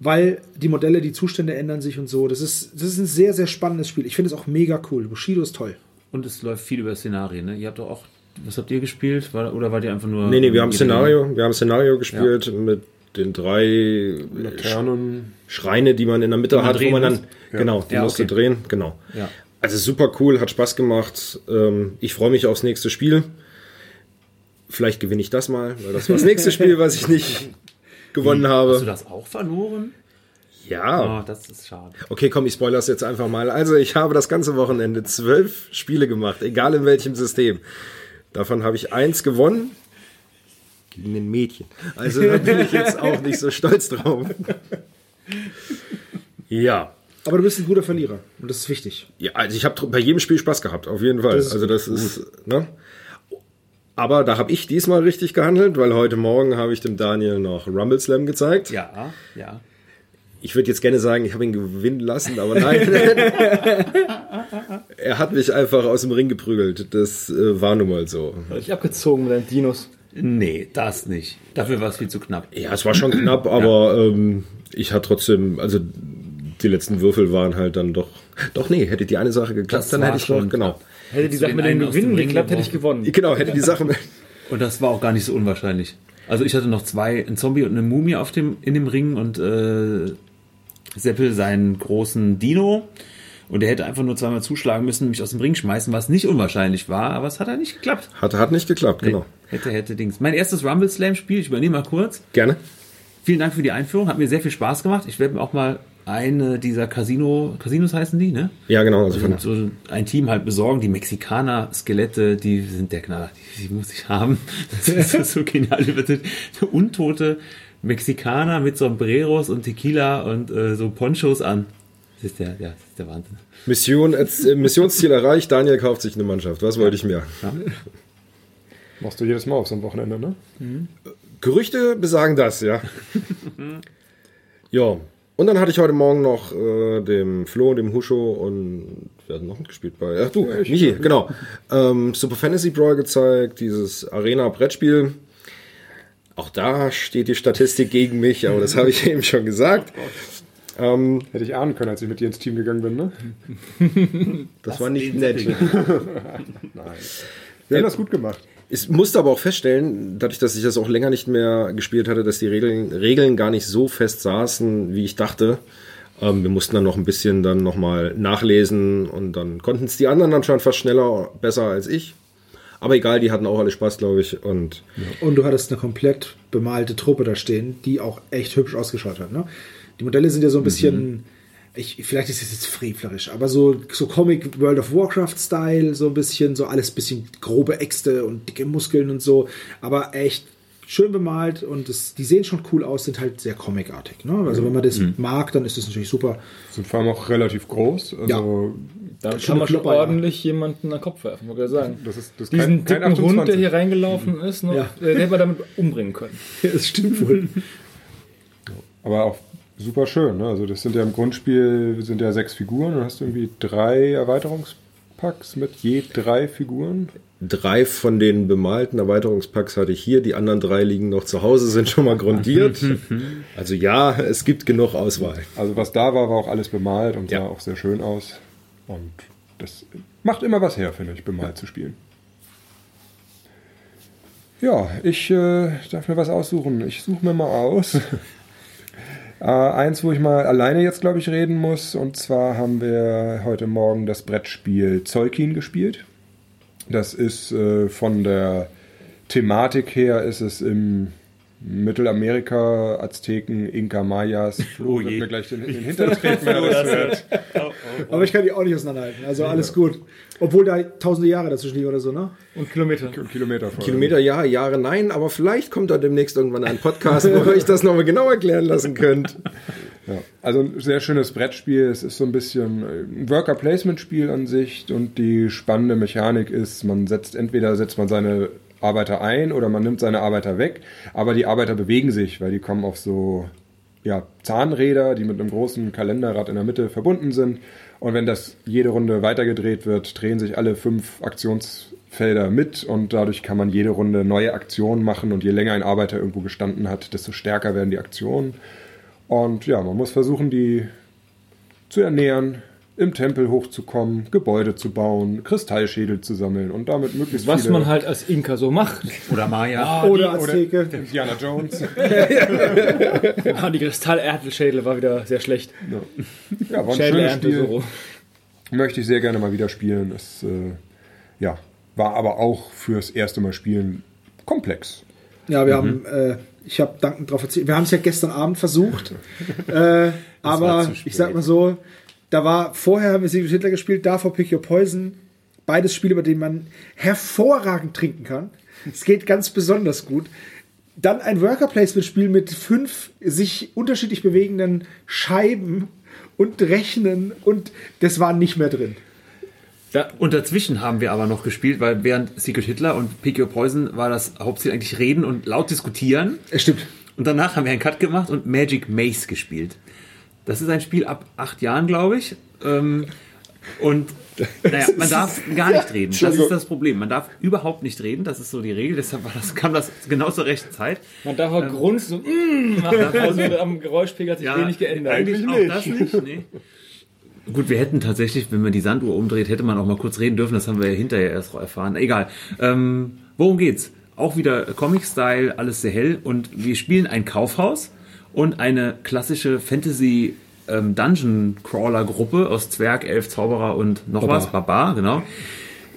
weil die Modelle, die Zustände ändern sich und so. Das ist, das ist ein sehr, sehr spannendes Spiel. Ich finde es auch mega cool. Bushido ist toll. Und es läuft viel über Szenarien, ne? Ihr habt doch auch, was habt ihr gespielt? War, oder wart ihr einfach nur. Nee, nee, wir haben Szenario, wir haben Szenario gespielt mit den drei Laternen. Schreine, die man in der Mitte man hat, wo man dann, muss? genau, die Ja, musst du okay. drehen, genau. Ja. Also super cool, hat Spaß gemacht. Ähm, ich freue mich aufs nächste Spiel. Vielleicht gewinne ich das mal, weil das war das nächste Spiel, was ich nicht gewonnen Hast du habe. das auch verloren? Ja. Oh, das ist schade. Okay, komm, ich spoilere es jetzt einfach mal. Also, ich habe das ganze Wochenende zwölf Spiele gemacht, egal in welchem System. Davon habe ich eins gewonnen. Gegen ein Mädchen. Also, da bin ich jetzt auch nicht so stolz drauf. Ja. Aber du bist ein guter Verlierer. Und das ist wichtig. Ja, also ich habe bei jedem Spiel Spaß gehabt, auf jeden Fall. Das also das ist, ne? Aber da habe ich diesmal richtig gehandelt, weil heute Morgen habe ich dem Daniel noch Rumble Slam gezeigt. Ja, ja. Ich würde jetzt gerne sagen, ich habe ihn gewinnen lassen, aber nein. er hat mich einfach aus dem Ring geprügelt. Das äh, war nun mal so. Ich abgezogen mit deinen Dinos. Nee, das nicht. Dafür war es viel zu knapp. Ja, es war schon knapp, aber ähm, ich hatte trotzdem, also die letzten Würfel waren halt dann doch. Doch, nee, hätte die eine Sache geklappt, Das dann hätte ich doch, schon genau. Hätte die Sache mit dem Gewinnen geklappt, hätte ich gewonnen. Genau, hätte die Sache. Und das war auch gar nicht so unwahrscheinlich. Also ich hatte noch zwei, ein Zombie und eine Mumie auf dem, in dem Ring und äh, Seppel seinen großen Dino. Und er hätte einfach nur zweimal zuschlagen müssen, mich aus dem Ring schmeißen, was nicht unwahrscheinlich war, aber es hat ja nicht geklappt. Hat, hat nicht geklappt, genau. Hätte, hätte Dings. Mein erstes Rumble Slam Spiel, ich übernehme mal kurz. Gerne. Vielen Dank für die Einführung, hat mir sehr viel Spaß gemacht. Ich werde mir auch mal eine dieser Casino, Casinos heißen die, ne? Ja, genau. Also von, so ein Team halt besorgen. Die Mexikaner-Skelette, die sind der Knaller. Die, die muss ich haben. Das ist so genial. Untote Mexikaner mit Sombreros und Tequila und äh, so Ponchos an. Das ist der, ja, das ist der Wahnsinn. Mission, äh, Missionsziel erreicht, Daniel kauft sich eine Mannschaft. Was wollte ich mehr? Machst du jedes Mal auf so einem Wochenende, ne? Gerüchte besagen das, ja. ja. Und dann hatte ich heute Morgen noch äh, dem Flo und dem Huscho und wir hatten noch mitgespielt bei. Ach du, Michi, genau. Ähm, Super Fantasy Brawl gezeigt, dieses Arena-Brettspiel. Auch da steht die Statistik gegen mich, aber das habe ich eben schon gesagt. Ähm, Hätte ich ahnen können, als ich mit dir ins Team gegangen bin, ne? das war nicht nett. Wir haben das gut gemacht. Ich musste aber auch feststellen, dadurch, dass ich das auch länger nicht mehr gespielt hatte, dass die Regeln, Regeln gar nicht so fest saßen, wie ich dachte. Ähm, wir mussten dann noch ein bisschen dann nochmal nachlesen und dann konnten es die anderen schon fast schneller, besser als ich. Aber egal, die hatten auch alle Spaß, glaube ich. Und Und du hattest eine komplett bemalte Truppe da stehen, die auch echt hübsch ausgeschaut hat. Ne? Die Modelle sind ja so ein bisschen, ich, vielleicht ist es jetzt frevlerisch, aber so, so Comic World of Warcraft-Style, so ein bisschen, so alles bisschen grobe Äxte und dicke Muskeln und so, aber echt schön bemalt und das, die sehen schon cool aus, sind halt sehr comicartig. Ne? Also wenn man das mag, dann ist das natürlich super. Sind vor allem auch relativ groß. Also, Da Schon kann man schon Klopper, ja. ordentlich jemanden an den Kopf werfen, wollte ich sagen. das ist, das ist Diesen kein, kein dicken Hund, der 28. hier reingelaufen ist, ne, Ja. den hätte man damit umbringen können. das stimmt wohl. Aber auch super schön. Ne? Also das sind ja im Grundspiel sind ja sechs Figuren. Du hast irgendwie drei Erweiterungspacks mit je drei Figuren. drei von den bemalten Erweiterungspacks hatte ich hier, die anderen drei liegen noch zu Hause, sind schon mal grundiert. also ja, es gibt genug Auswahl. Also was da war, war auch alles bemalt und Ja. sah auch sehr schön aus. Und das macht immer was her, finde ich, bemalt zu spielen. Ja, ich äh, darf mir was aussuchen. Ich suche mir mal aus. äh, eins, wo ich mal alleine jetzt, glaube ich, reden muss. Und zwar haben wir heute Morgen das Brettspiel Zeukin gespielt. Das ist äh, von der Thematik her, ist es im Mittelamerika, Azteken, Inka, Mayas. Flo Oh wird je. mir gleich den, den Hintern treten, wenn er das hört. Aber ich kann die auch nicht auseinanderhalten. Also alles gut. Obwohl da tausende Jahre dazwischen liegen oder so, ne? Und Kilometer. Kilometer vor. Kilometer ja, Jahre nein, aber vielleicht kommt da demnächst irgendwann ein Podcast, wo ihr euch das nochmal genau erklären lassen könnt. Ja. Also ein sehr schönes Brettspiel. Es ist so ein bisschen ein Worker-Placement-Spiel an sich und die spannende Mechanik ist, man setzt entweder setzt man seine Arbeiter ein oder man nimmt seine Arbeiter weg, aber die Arbeiter bewegen sich, weil die kommen auf so ja, Zahnräder, die mit einem großen Kalenderrad in der Mitte verbunden sind. Und wenn das jede Runde weitergedreht wird, drehen sich alle fünf Aktionsfelder mit und dadurch kann man jede Runde neue Aktionen machen und je länger ein Arbeiter irgendwo gestanden hat, desto stärker werden die Aktionen. Und ja, man muss versuchen, die zu ernähren, im Tempel hochzukommen, Gebäude zu bauen, Kristallschädel zu sammeln und damit möglichst Was viele man halt als Inka so macht. Oder Maya. Oder Azteke. Indiana Jones. Ah, die Kristallerdschädel war wieder sehr schlecht. Ja, war ein schönes Spiel. so. Möchte ich sehr gerne mal wieder spielen. Es äh, ja, war aber auch fürs erste Mal spielen komplex. Ja, wir haben, äh, ich habe dankend darauf erzählt. Wir haben es ja gestern Abend versucht. äh, aber ich sag mal so, da war vorher haben wir Secret Hitler gespielt, davor Pick Your Poison. Beides Spiele, bei denen man hervorragend trinken kann. Es geht ganz besonders gut. Dann ein Worker Placement Spiel mit fünf sich unterschiedlich bewegenden Scheiben und Rechnen und das war nicht mehr drin. Da, Und dazwischen haben wir aber noch gespielt, weil während Secret Hitler und Pick Your Poison war das Hauptziel eigentlich reden und laut diskutieren. Es stimmt. Und danach haben wir einen Cut gemacht und Magic Maze gespielt. Das ist ein Spiel ab acht Jahren, glaube ich. Ähm, und naja, man darf gar nicht reden. Das ist das Problem. Man darf überhaupt nicht reden. Das ist so die Regel. Deshalb war das, kam das genau zur rechten Zeit. man darf auch grunzen und mm, machen. Also am Geräuschpegel hat sich wenig geändert. Eigentlich auch das nicht. Nee. Gut, wir hätten tatsächlich, wenn man die Sanduhr umdreht, hätte man auch mal kurz reden dürfen. Das haben wir ja hinterher erst erfahren. Egal. Ähm, worum geht's? Auch wieder Comic-Style, alles sehr hell. Und wir spielen ein Kaufhaus und eine klassische Fantasy ähm, Dungeon Crawler Gruppe aus Zwerg, Elf, Zauberer und noch was, Barbar, genau.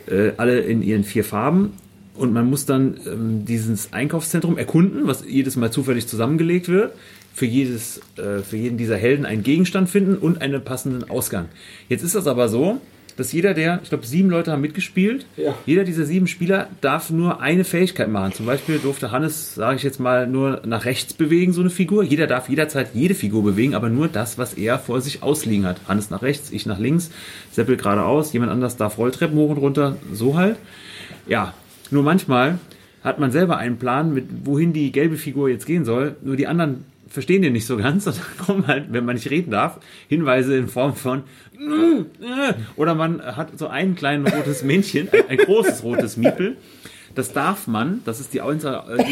Äh, alle in ihren vier Farben. Und man muss dann ähm, dieses Einkaufszentrum erkunden, was jedes Mal zufällig zusammengelegt wird. Für, jedes, äh, für jeden dieser Helden einen Gegenstand finden und einen passenden Ausgang. Jetzt ist das aber so, dass jeder der, ich glaube, sieben Leute haben mitgespielt. Ja. Jeder dieser sieben Spieler darf nur eine Fähigkeit machen. Zum Beispiel durfte Hannes, sage ich jetzt mal, nur nach rechts bewegen, so eine Figur. Jeder darf jederzeit jede Figur bewegen, aber nur das, was er vor sich ausliegen hat. Hannes nach rechts, ich nach links, Seppel geradeaus, jemand anders darf Rolltreppen hoch und runter, so halt. Ja, nur manchmal hat man selber einen Plan, mit wohin die gelbe Figur jetzt gehen soll. Nur die anderen verstehen den nicht so ganz und dann kommen halt, wenn man nicht reden darf, Hinweise in Form von oder man hat so ein kleines rotes Männchen, ein, ein großes rotes Miepel. Das darf man, das ist die, äh,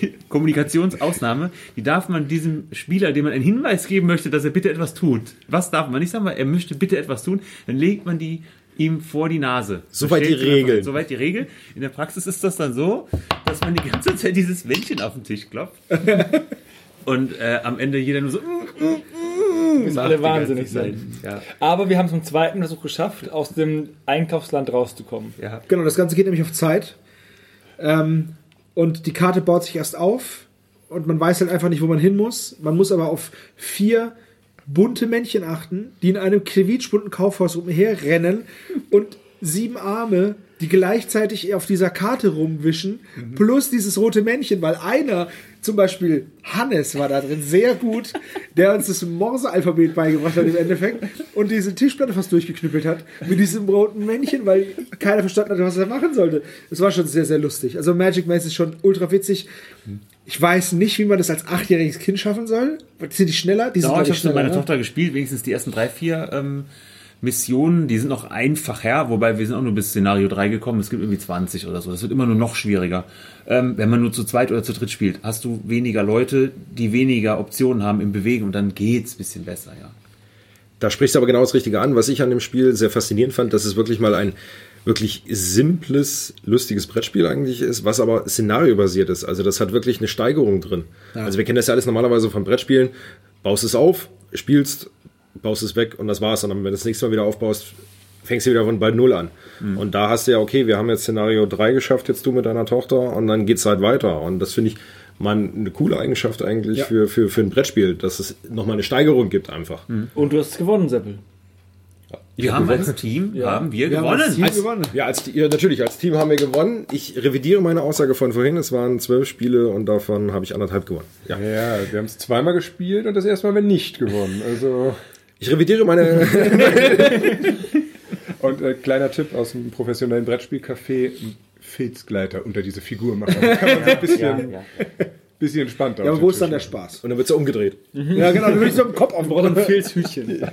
die Kommunikationsausnahme, die darf man diesem Spieler, dem man einen Hinweis geben möchte, dass er bitte etwas tut. Was darf man nicht sagen, weil er möchte bitte etwas tun, dann legt man die ihm vor die Nase. Soweit die? Regel. Soweit die Regel. In der Praxis ist das dann so, dass man die ganze Zeit dieses Männchen auf den Tisch klopft. Und äh, am Ende jeder nur so. mm, Müssen alle wahnsinnig sein. Ja, Aber wir haben es im zweiten Versuch geschafft, aus dem Einkaufsland rauszukommen. ja. Genau, das Ganze geht nämlich auf Zeit. Ähm, und die Karte baut sich erst auf und man weiß halt einfach nicht, wo man hin muss. Man muss aber auf vier bunte Männchen achten, die in einem quietschbunten Kaufhaus umherrennen und sieben Arme, die gleichzeitig auf dieser Karte rumwischen, plus dieses rote Männchen, weil einer, zum Beispiel Hannes war da drin, sehr gut, der uns das Morse-Alphabet beigebracht hat im Endeffekt und diese Tischplatte fast durchgeknüppelt hat mit diesem roten Männchen, weil keiner verstanden hat, was er machen sollte. Es war schon sehr, sehr lustig. Also Magic Maze ist schon ultra witzig. Ich weiß nicht, wie man das als achtjähriges Kind schaffen soll. Sind die schneller? Die sind, Ja, ich habe mit meiner ne? Tochter gespielt, wenigstens die ersten drei, vier ähm, Missionen, die sind noch einfacher, wobei wir sind auch nur bis Szenario 3 gekommen, es gibt irgendwie 20 oder so. Das wird immer nur noch schwieriger. Ähm, wenn man nur zu zweit oder zu dritt spielt, hast du weniger Leute, die weniger Optionen haben im Bewegen und dann geht's ein bisschen besser, ja. Da sprichst du aber genau das Richtige an. Was ich an dem Spiel sehr faszinierend fand, dass es wirklich mal ein wirklich simples, lustiges Brettspiel eigentlich ist, was aber szenariobasiert ist. Also das hat wirklich eine Steigerung drin. Also wir kennen das ja alles normalerweise von Brettspielen. Baust es auf, spielst, baust es weg und das war's. Und dann, wenn du das nächste Mal wieder aufbaust, fängst du wieder von bei Null an. Und da hast du ja, okay, wir haben jetzt Szenario 3 geschafft, jetzt du mit deiner Tochter und dann geht's halt weiter. Und das finde ich mal eine coole Eigenschaft eigentlich Ja. für, für, für ein Brettspiel, dass es nochmal eine Steigerung gibt einfach. Und du hast gewonnen, Seppel. Wir haben als Team, haben wir, Wir haben gewonnen. als Team gewonnen. Ja, als, ja, natürlich, als Team haben wir gewonnen. Ich revidiere meine Aussage von vorhin. Es waren zwölf Spiele und davon habe ich anderthalb gewonnen. Ja. Ja, wir haben es zweimal gespielt und das erste Mal haben wir nicht gewonnen. Also, Ich revidiere meine. und äh, kleiner Tipp aus dem professionellen Brettspielcafé, ein Filzgleiter unter diese Figur machen. Dann kann man so ein bisschen, bisschen entspannter Ja, aber wo ist dann der Spaß? und dann wird es umgedreht. Ja, genau, du willst so im Kopf aufbauen. ein Filzhütchen.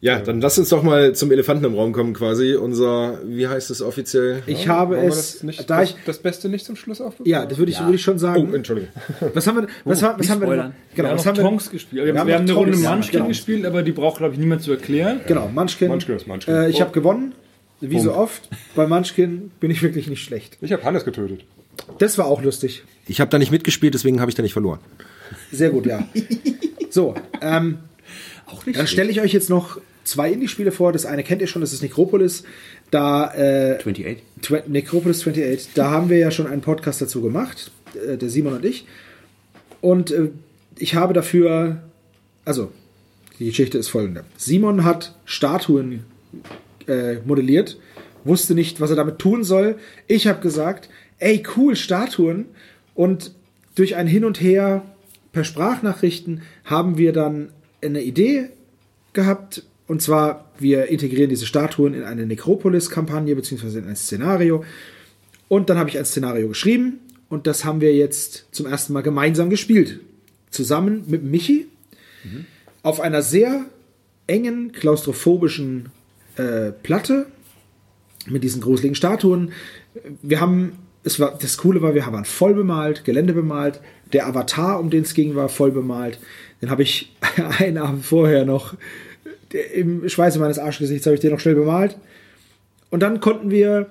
Ja, dann lass uns doch mal zum Elefanten im Raum kommen, quasi. Unser, wie heißt es offiziell? Ich habe Wollen wir es, das, nicht, da das, ich, das Beste nicht zum Schluss auf? ja, das würde ich, würde ich schon Oh, sagen. Entschuldigung. Was haben wir, was, haben- was haben wir denn? spoilern. Genau, wir haben was noch haben wir? Tonks gespielt. Wir, Wir haben, haben eine Runde Munchkin genau. gespielt, aber die braucht, glaube ich, niemand zu erklären. Genau, Munchkin. Munchkin ist Munchkin. Äh, ich Oh. habe gewonnen. Wie so oft. Bei Munchkin bin ich wirklich nicht schlecht. Ich habe Hannes getötet. Das war auch lustig. Ich habe da nicht mitgespielt, deswegen habe ich da nicht verloren. Sehr gut, ja. So, ähm, dann stelle ich euch jetzt noch zwei Indie-Spiele vor. Das eine kennt ihr schon, das ist Necropolis. Da, äh, 28. Tw- Necropolis 28, da haben wir ja schon einen Podcast dazu gemacht, äh, der Simon und ich. Und äh, ich habe dafür, also die Geschichte ist folgende. Simon hat Statuen äh, modelliert, wusste nicht, was er damit tun soll. Ich habe gesagt, ey, cool, Statuen. Und durch ein Hin und Her per Sprachnachrichten haben wir dann eine Idee gehabt. Und zwar, wir integrieren diese Statuen in eine Necropolis-Kampagne beziehungsweise in ein Szenario. Und dann habe ich ein Szenario geschrieben und das haben wir jetzt zum ersten Mal gemeinsam gespielt. Zusammen mit Michi auf einer sehr engen, klaustrophobischen äh, Platte mit diesen gruseligen Statuen. Wir haben, es war, das Coole war, wir waren voll bemalt, Gelände bemalt. Der Avatar, um den es ging, war voll bemalt. Den habe ich einen Abend vorher noch im Schweiße meines Arschgesichts habe ich den noch schnell bemalt. Und dann konnten wir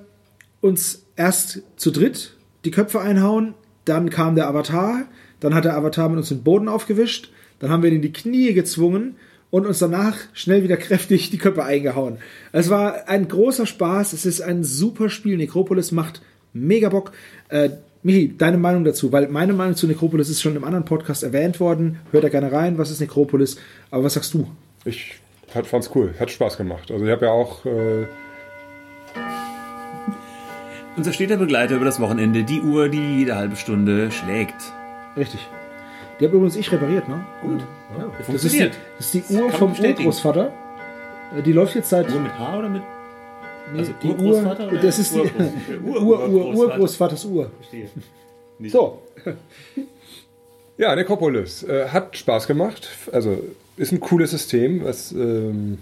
uns erst zu dritt die Köpfe einhauen. Dann kam der Avatar. Dann hat der Avatar mit uns den Boden aufgewischt. Dann haben wir ihn in die Knie gezwungen und uns danach schnell wieder kräftig die Köpfe eingehauen. Es war ein großer Spaß. Es ist ein super Spiel. Necropolis macht mega Bock. Äh, Michi, deine Meinung dazu? Weil meine Meinung zu Necropolis ist schon im anderen Podcast erwähnt worden. Hört da gerne rein. Was ist Necropolis? Aber was sagst du? Ich hat, fand's cool, hat Spaß gemacht. Also ich habe ja auch äh, Unser steter Begleiter über das Wochenende, die Uhr, die jede halbe Stunde schlägt. Richtig. Die habe übrigens ich repariert, ne? Gut. Das ist, die, Funktioniert. das ist die Uhr vom. Urgroßvater. Äh, Die läuft jetzt seit. Uhr mit H oder mit Nee, also die Uhr. Urgroßvater oder Das ist die Urgroß- Ur, Ur, Ur, Urgroßvaters Uhr. Verstehe. So. Ja, Necropolis äh, hat Spaß gemacht. Also ist ein cooles System, was ähm,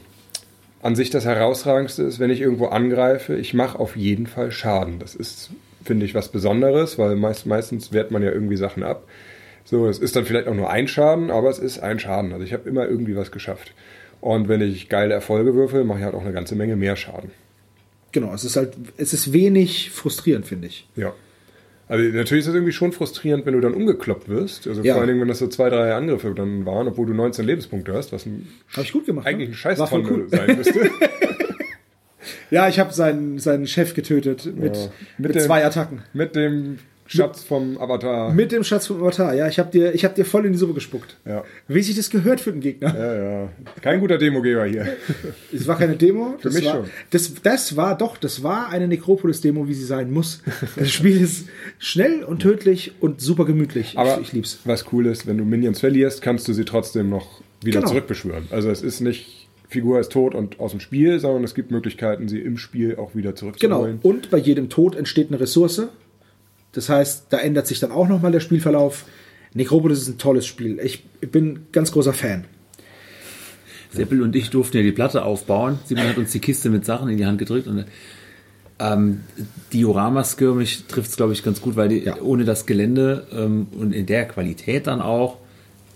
an sich das herausragendste ist, wenn ich irgendwo angreife. Ich mache auf jeden Fall Schaden. Das ist, finde ich, was Besonderes, weil meist, meistens wehrt man ja irgendwie Sachen ab. So, es ist dann vielleicht auch nur ein Schaden, aber es ist ein Schaden. Also ich habe immer irgendwie was geschafft. Und wenn ich geile Erfolge würfel, mache ich halt auch eine ganze Menge mehr Schaden. Genau, es ist halt, es ist wenig frustrierend, finde ich. Ja. Also natürlich ist es irgendwie schon frustrierend, wenn du dann umgekloppt wirst. Also Ja. vor allen Dingen, wenn das so zwei, drei Angriffe dann waren, obwohl du 19 Lebenspunkte hast, was ein, Habe ich gut gemacht. eigentlich ne? ein Scheißtonne cool. sein müsste. Ja, ich habe seinen, seinen Chef getötet mit, Ja. mit, Mit dem- zwei Attacken. Mit dem Schatz vom Avatar. Mit dem Schatz vom Avatar. Ja, ich habe dir, ich hab dir voll in die Suppe gespuckt. ja. Wie sich das gehört für den Gegner. ja, ja. Kein guter Demogeber hier. Es war keine Demo. Für das mich war, schon. Das, das war doch, das war eine Necropolis-Demo, wie sie sein muss. Das Spiel ist schnell und tödlich und super gemütlich. Aber ich, ich lieb's. was cool ist, wenn du Minions verlierst, kannst du sie trotzdem noch wieder Genau. zurückbeschwören. Also es ist nicht, Figur ist tot und aus dem Spiel, sondern es gibt Möglichkeiten, sie im Spiel auch wieder Genau. zurückzuholen. Und bei jedem Tod entsteht eine Ressource. Das heißt, da ändert sich dann auch nochmal der Spielverlauf. Necropolis ist ein tolles Spiel. Ich bin ganz großer Fan. Seppel und ich durften ja die Platte aufbauen. Simon hat uns die Kiste mit Sachen in die Hand gedrückt und ähm, Diorama-Skirmish trifft es, glaube ich, ganz gut, weil die, Ja. ohne das Gelände ähm, und in der Qualität dann auch,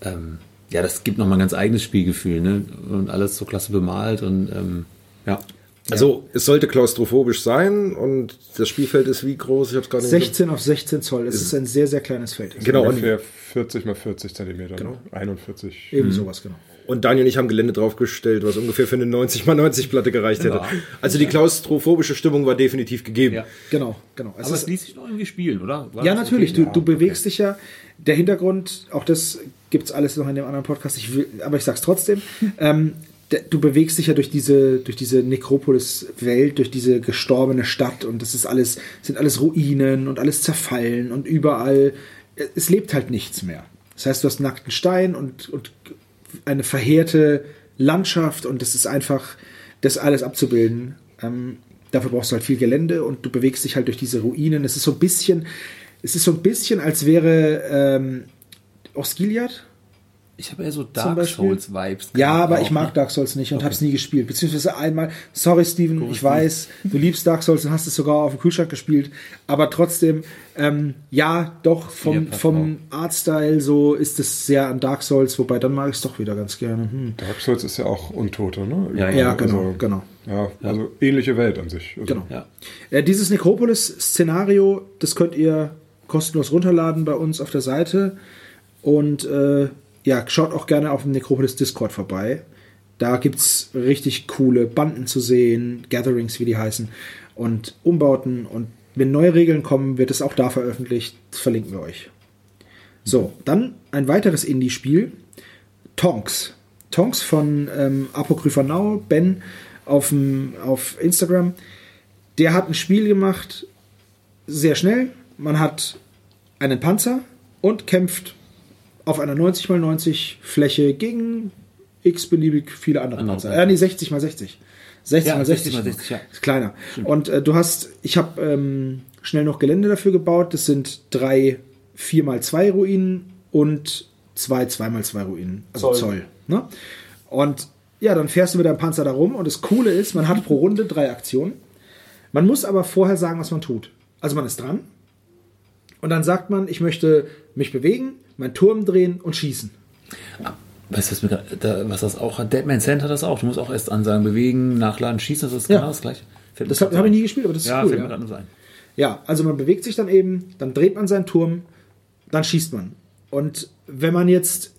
ähm, ja, das gibt nochmal ein ganz eigenes Spielgefühl, ne? Und alles so klasse bemalt und ähm, ja. Also, es sollte klaustrophobisch sein und das Spielfeld ist wie groß? Ich hab's gerade nicht 16 auf 16 Zoll. Es ist ein sehr, sehr kleines Feld. Genau, und, Ungefähr 40 mal 40 Zentimeter. Genau. 41. Eben sowas, genau. und Daniel und ich haben Gelände draufgestellt, was ungefähr für eine 90 mal 90 Platte gereicht hätte. Also die klaustrophobische Stimmung war definitiv gegeben. Ja. Genau, genau. Es Aber ist- es ließ sich noch irgendwie spielen, oder? War Ja, natürlich. okay? Du, du bewegst dich ja. Der Hintergrund, auch das gibt es alles noch in dem anderen Podcast, ich will, aber ich sag's trotzdem. ähm, du bewegst dich ja durch diese, durch diese Nekropolis-Welt, durch diese gestorbene Stadt und das ist alles, sind alles Ruinen und alles zerfallen und überall, es lebt halt nichts mehr. Das heißt, du hast nackten Stein und, und eine verheerte Landschaft und das ist einfach, das alles abzubilden. Ähm, dafür brauchst du halt viel Gelände und du bewegst dich halt durch diese Ruinen. Es ist so ein bisschen, es ist so ein bisschen, als wäre ähm, Osgiliath. Ich habe eher so Dark Beispiel? Souls-Vibes. Ja, aber auch, ich mag ne? Dark Souls nicht und habe es nie gespielt. Beziehungsweise einmal, sorry Steven, ich weiß, du liebst Dark Souls und hast es sogar auf dem Kühlschrank gespielt, aber trotzdem, ähm, ja, doch, vom, Ja, vom Artstyle so ist es sehr an Dark Souls, wobei dann mag ich es doch wieder ganz gerne. Hm. Dark Souls ist ja auch Untote, ne? Ja, Ja, genau, Also, genau. Ja, also ähnliche Welt an sich. Also, Genau. Ja. Äh, dieses Necropolis-Szenario, das könnt ihr kostenlos runterladen bei uns auf der Seite. Und äh, ja, schaut auch gerne auf dem Necropolis Discord vorbei. Da gibt es richtig coole Banden zu sehen, Gatherings, wie die heißen, und Umbauten. Und wenn neue Regeln kommen, wird es auch da veröffentlicht. Das verlinken wir euch. So, dann ein weiteres Indie-Spiel. Tonks. Tonks von ähm, Apocrypha Now, Ben auf, dem, auf Instagram. Der hat ein Spiel gemacht, sehr schnell. Man hat einen Panzer und kämpft auf einer 90x90 Fläche gegen x-beliebig viele andere Panzer. Äh, nee, 60x60. 60 Ja, mal 60, 60 mal 60, ja. Ist kleiner. Und äh, du hast, ich habe ähm, schnell noch Gelände dafür gebaut. Das sind drei 4x2 Ruinen und zwei 2x2 Ruinen. Also Zoll. Zoll. ne? Und ja, dann fährst du mit deinem Panzer da rum und das Coole ist, man hat pro Runde drei Aktionen. Man muss aber vorher sagen, was man tut. Also man ist dran und dann sagt man, ich möchte mich bewegen, meinen Turm drehen und schießen. Weißt du, was, da, was das auch hat? Deadman Sand hat das auch. Du musst auch erst ansagen, bewegen, nachladen, schießen, das ist Ja. genau das gleiche. Fällt Das habe hab ich nie gespielt, aber das ist Ja, cool. fällt Ja. mir gerade nur so ein. Ja, also man bewegt sich dann eben, dann dreht man seinen Turm, dann schießt man. Und wenn man jetzt,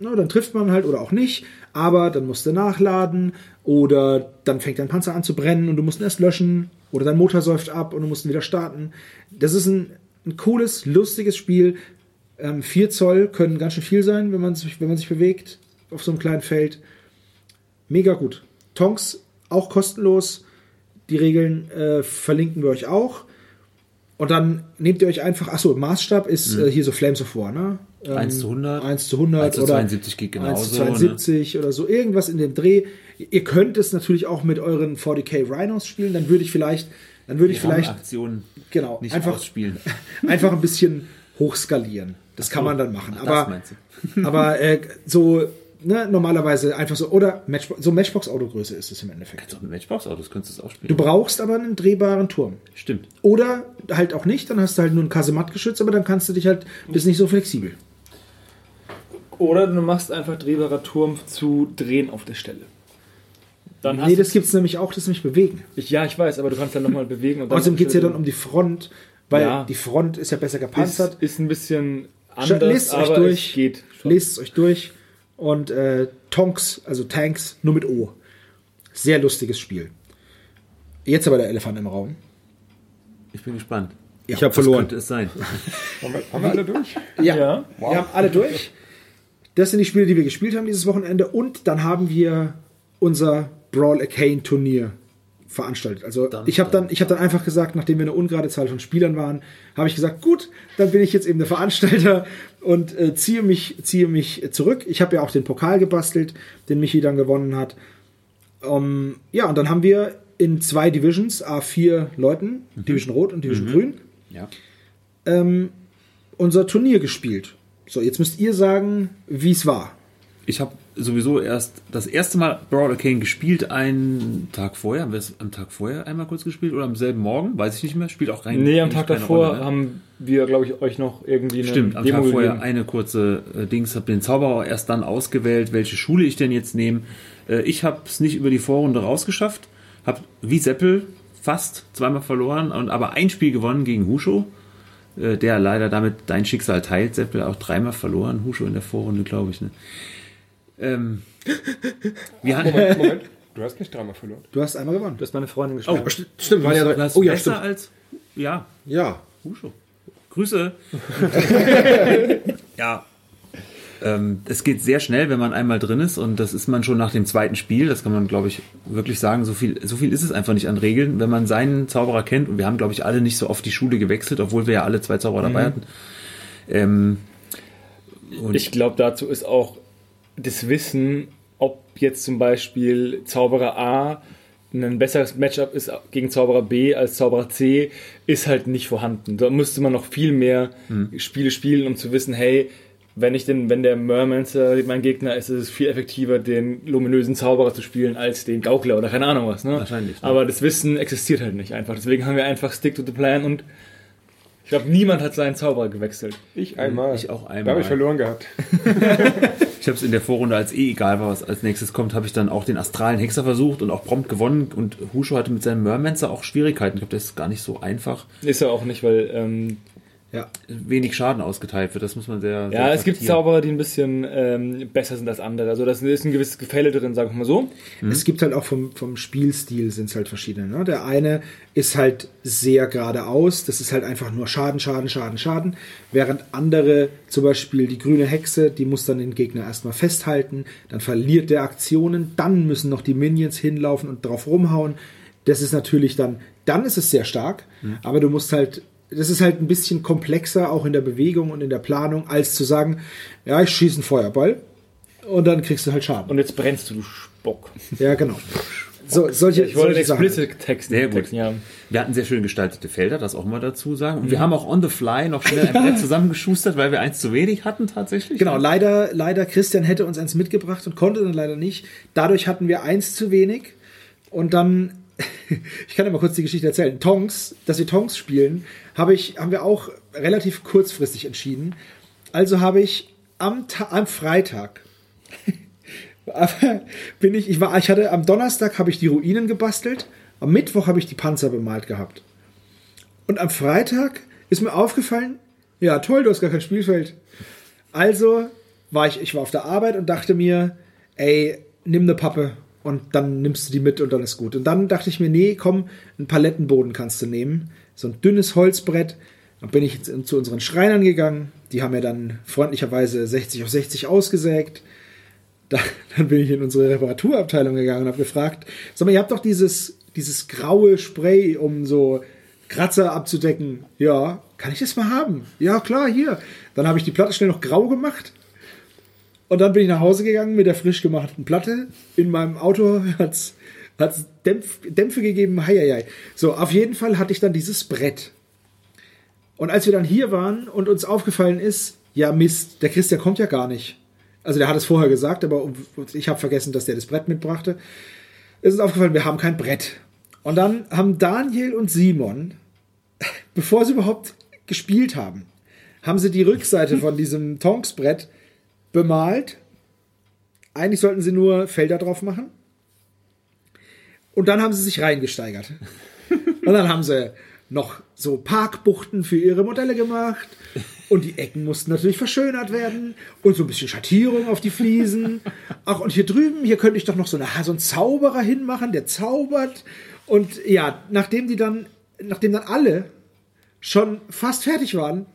na, dann trifft man halt oder auch nicht, aber dann musst du nachladen oder dann fängt dein Panzer an zu brennen und du musst ihn erst löschen oder dein Motor säuft ab und du musst ihn wieder starten. Das ist ein, ein cooles, lustiges Spiel. Ähm, 4 Zoll können ganz schön viel sein, wenn man sich, wenn man sich bewegt auf so einem kleinen Feld. Mega gut. Tonks auch kostenlos. Die Regeln äh, verlinken wir euch auch. Und dann nehmt ihr euch einfach, achso, Maßstab ist äh, hier so Flames of War, ne? 1 zu 100. 1 zu 100 1 zu oder 72 geht 1 genauso, zu 72 oder so, irgendwas in dem Dreh. Ihr könnt es natürlich auch mit euren 40k Rhinos spielen, dann würde ich vielleicht, dann würde ich vielleicht, Aktionen genau, nicht einfach, ausspielen. einfach ein bisschen hochskalieren. Das kann man dann machen. Aber meinst du. aber äh, so, ne, normalerweise einfach so, oder Match, so Matchbox-Autogröße ist es im Endeffekt. Doch mit Matchbox-Autos könntest du es auch spielen. Du brauchst aber einen drehbaren Turm. Stimmt. Oder halt auch nicht, dann hast du halt nur ein Kasemattgeschütz, aber dann kannst du dich halt, bist nicht so flexibel. Oder du machst einfach drehbarer Turm zu drehen auf der Stelle. Dann hast Nee, das gibt's nämlich auch, das nämlich bewegen. ich, ja, ich weiß, aber du kannst dann nochmal bewegen. Und dann Außerdem geht's ja dann um die Front, weil Ja. die Front ist ja besser ist, gepanzert. ist ein bisschen anders, Lest es euch aber durch. es geht. schon. Lest es euch durch. Und äh, Tonks, also Tanks, nur mit O. Sehr lustiges Spiel. Jetzt aber der Elefant im Raum. Ich bin gespannt. Ich habe verloren. könnte es sein? Haben, wir, haben wir alle durch? Ja, Ja. wir haben alle durch. Das sind die Spiele, die wir gespielt haben dieses Wochenende. Und dann haben wir unser Brawl Arcane Turnier veranstaltet. Also Dann- ich habe dann, ich habe dann einfach gesagt, nachdem wir eine ungerade Zahl von Spielern waren, habe ich gesagt, gut, dann bin ich jetzt eben der Veranstalter und äh, ziehe mich, ziehe mich zurück. Ich habe ja auch den Pokal gebastelt, den Michi dann gewonnen hat. Um, ja, und dann haben wir in zwei Divisions, A4 Leuten, Division Rot und Division Grün, Ja. ähm, unser Turnier gespielt. So, jetzt müsst ihr sagen, wie es war. ich habe sowieso erst das erste Mal Brawl Arcane gespielt, einen Tag vorher. Haben wir es am Tag vorher einmal kurz gespielt oder am selben Morgen? Weiß ich nicht mehr. Spielt auch rein. Nee, am Tag davor Rolle, ne? haben wir, glaube ich, euch noch irgendwie eine Stimmt, am Demo Tag vorher gegeben. eine kurze äh, Dings, habe den Zauberer erst dann ausgewählt, welche Schule ich denn jetzt nehme. Äh, ich habe es nicht über die Vorrunde rausgeschafft, habe wie Seppel fast zweimal verloren, und aber ein Spiel gewonnen gegen Husho, äh, der leider damit dein Schicksal teilt. Seppel auch dreimal verloren, Husho in der Vorrunde, glaube ich. Ne? Ähm, wir hatten, Moment, Moment. Du hast nicht dreimal verloren. Du hast einmal gewonnen. Du hast meine Freundin Oh, gespielt. st- stimmt, waren ja du drei. Oh ja, besser stimmt. als ja, Ja. Husho. Grüße. ja. Ähm, es geht sehr schnell, wenn man einmal drin ist und das ist man schon nach dem zweiten Spiel. Das kann man, glaube ich, wirklich sagen. So viel, so viel ist es einfach nicht an Regeln, wenn man seinen Zauberer kennt. Und wir haben, glaube ich, alle nicht so oft die Schule gewechselt, obwohl wir ja alle zwei Zauberer dabei hatten. Ähm, und Ich glaube, dazu ist auch das Wissen, ob jetzt zum Beispiel Zauberer A ein besseres Matchup ist gegen Zauberer B als Zauberer C, ist halt nicht vorhanden. Da müsste man noch viel mehr Spiele spielen, um zu wissen, hey, wenn ich den, wenn der Mermancer mein Gegner ist, ist es viel effektiver, den luminösen Zauberer zu spielen, als den Gaukler oder keine Ahnung was. Ne? Wahrscheinlich, ne? Aber das Wissen existiert halt nicht einfach. Deswegen haben wir einfach Stick to the Plan und ich glaube, niemand hat seinen Zauberer gewechselt. Ich einmal. Ich auch Da habe einmal. ich verloren gehabt. Ich habe es in der Vorrunde, als eh egal war, was als nächstes kommt, habe ich dann auch den astralen Hexer versucht und auch prompt gewonnen. Und Husho hatte mit seinem Mermancer auch Schwierigkeiten. Ich glaube, das ist gar nicht so einfach. Ist ja auch nicht, weil ähm, Ja. Wenig Schaden ausgeteilt wird. Das muss man sehr. sehr Ja, es gibt. Zauberer, die ein bisschen ähm, besser sind als andere. Also da ist ein gewisses Gefälle drin, sagen wir mal so. Es gibt halt auch vom, vom Spielstil sind es halt verschiedene. Ne? Der eine ist halt sehr geradeaus, das ist halt einfach nur Schaden, Schaden, Schaden, Schaden. Während andere, zum Beispiel die grüne Hexe, die muss dann den Gegner erstmal festhalten, dann verliert der Aktionen, dann müssen noch die Minions hinlaufen und drauf rumhauen. Das ist natürlich dann, dann ist es sehr stark, aber du musst halt, das ist halt ein bisschen komplexer, auch in der Bewegung und in der Planung, als zu sagen, ja, ich schieße einen Feuerball und dann kriegst du halt Schaden. Und jetzt brennst du, du Spock. Ja, genau. So, solche, Ich wollte solche Sachen. explicit Texten. Sehr gut. Ja. Wir hatten sehr schön gestaltete Felder, das auch mal dazu sagen. Und wir haben auch on the fly noch schnell ein Brett zusammengeschustert, weil wir eins zu wenig hatten tatsächlich. Genau, leider, leider, Christian hätte uns eins mitgebracht und konnte dann leider nicht. Dadurch hatten wir eins zu wenig. Und dann, ich kann ja mal kurz die Geschichte erzählen. Tonks, dass wir Tonks spielen, habe ich, haben wir auch relativ kurzfristig entschieden. Also habe ich am, am Freitag bin ich, ich war, ich hatte am Donnerstag habe ich die Ruinen gebastelt, am Mittwoch habe ich die Panzer bemalt gehabt. Und am Freitag ist mir aufgefallen, ja toll, du hast gar kein Spielfeld. Also war ich, ich war auf der Arbeit und dachte mir, ey, nimm eine Pappe und dann nimmst du die mit und dann ist gut. Und dann dachte ich mir, nee, komm, einen Palettenboden kannst du nehmen. So ein dünnes Holzbrett. Dann bin ich zu unseren Schreinern gegangen. Die haben mir dann freundlicherweise 60 auf 60 ausgesägt. Da, dann bin ich in unsere Reparaturabteilung gegangen und habe gefragt, sag mal, ihr habt doch dieses, dieses graue Spray, um so Kratzer abzudecken. Ja, kann ich das mal haben? Ja, klar, hier. Dann habe ich die Platte schnell noch grau gemacht. Und dann bin ich nach Hause gegangen mit der frisch gemachten Platte. In meinem Auto hat es Dämpf, Dämpfe gegeben. Hei, hei, hei. So, auf jeden Fall hatte ich dann dieses Brett. Und als wir dann hier waren und uns aufgefallen ist, ja Mist, der Christian kommt ja gar nicht. Also der hat es vorher gesagt, aber ich habe vergessen, dass der das Brett mitbrachte. Es ist aufgefallen, wir haben kein Brett. Und dann haben Daniel und Simon, bevor sie überhaupt gespielt haben, haben sie die Rückseite von diesem Tonks-Brett bemalt. Eigentlich sollten sie nur Felder drauf machen. Und dann haben sie sich reingesteigert. Und dann haben sie noch so Parkbuchten für ihre Modelle gemacht. Und die Ecken mussten natürlich verschönert werden. Und so ein bisschen Schattierung auf die Fliesen. Ach, und hier drüben, hier könnte ich doch noch so, eine, so einen Zauberer hinmachen, der zaubert. Und ja, nachdem die dann, nachdem dann alle schon fast fertig waren,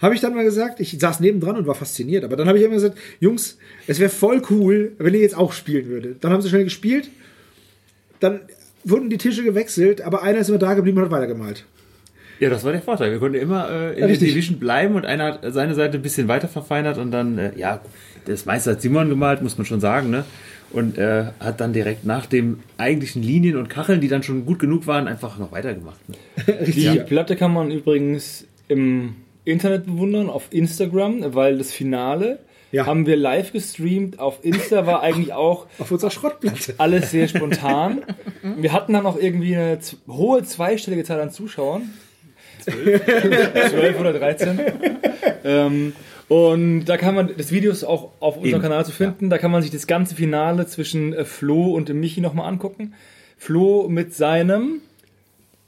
habe ich dann mal gesagt, ich saß nebendran und war fasziniert, aber dann habe ich immer gesagt, Jungs, es wäre voll cool, wenn ihr jetzt auch spielen würdet. Dann haben sie schnell gespielt, dann wurden die Tische gewechselt, aber einer ist immer da geblieben und hat weitergemalt. Ja, das war der Vorteil. Wir konnten immer äh, in Ja, der. Division bleiben und einer hat seine Seite ein bisschen weiter verfeinert und dann, äh, ja, das meiste hat Simon gemalt, muss man schon sagen, ne? Und äh, hat dann direkt nach dem eigentlichen Linien und Kacheln, die dann schon gut genug waren, einfach noch weitergemacht. Ne? Die Platte kann man übrigens im Internet bewundern, auf Instagram, weil das Finale Ja. haben wir live gestreamt. Auf Insta war eigentlich auch Auf unserer Schrottplatte. alles sehr spontan. Wir hatten dann auch irgendwie eine hohe zweistellige Zahl an Zuschauern. Zwölf oder 13. ähm, und da kann man, das Video ist auch auf unserem Eben, Kanal zu finden, da kann man sich das ganze Finale zwischen äh, Flo und Michi nochmal angucken. Flo mit seinem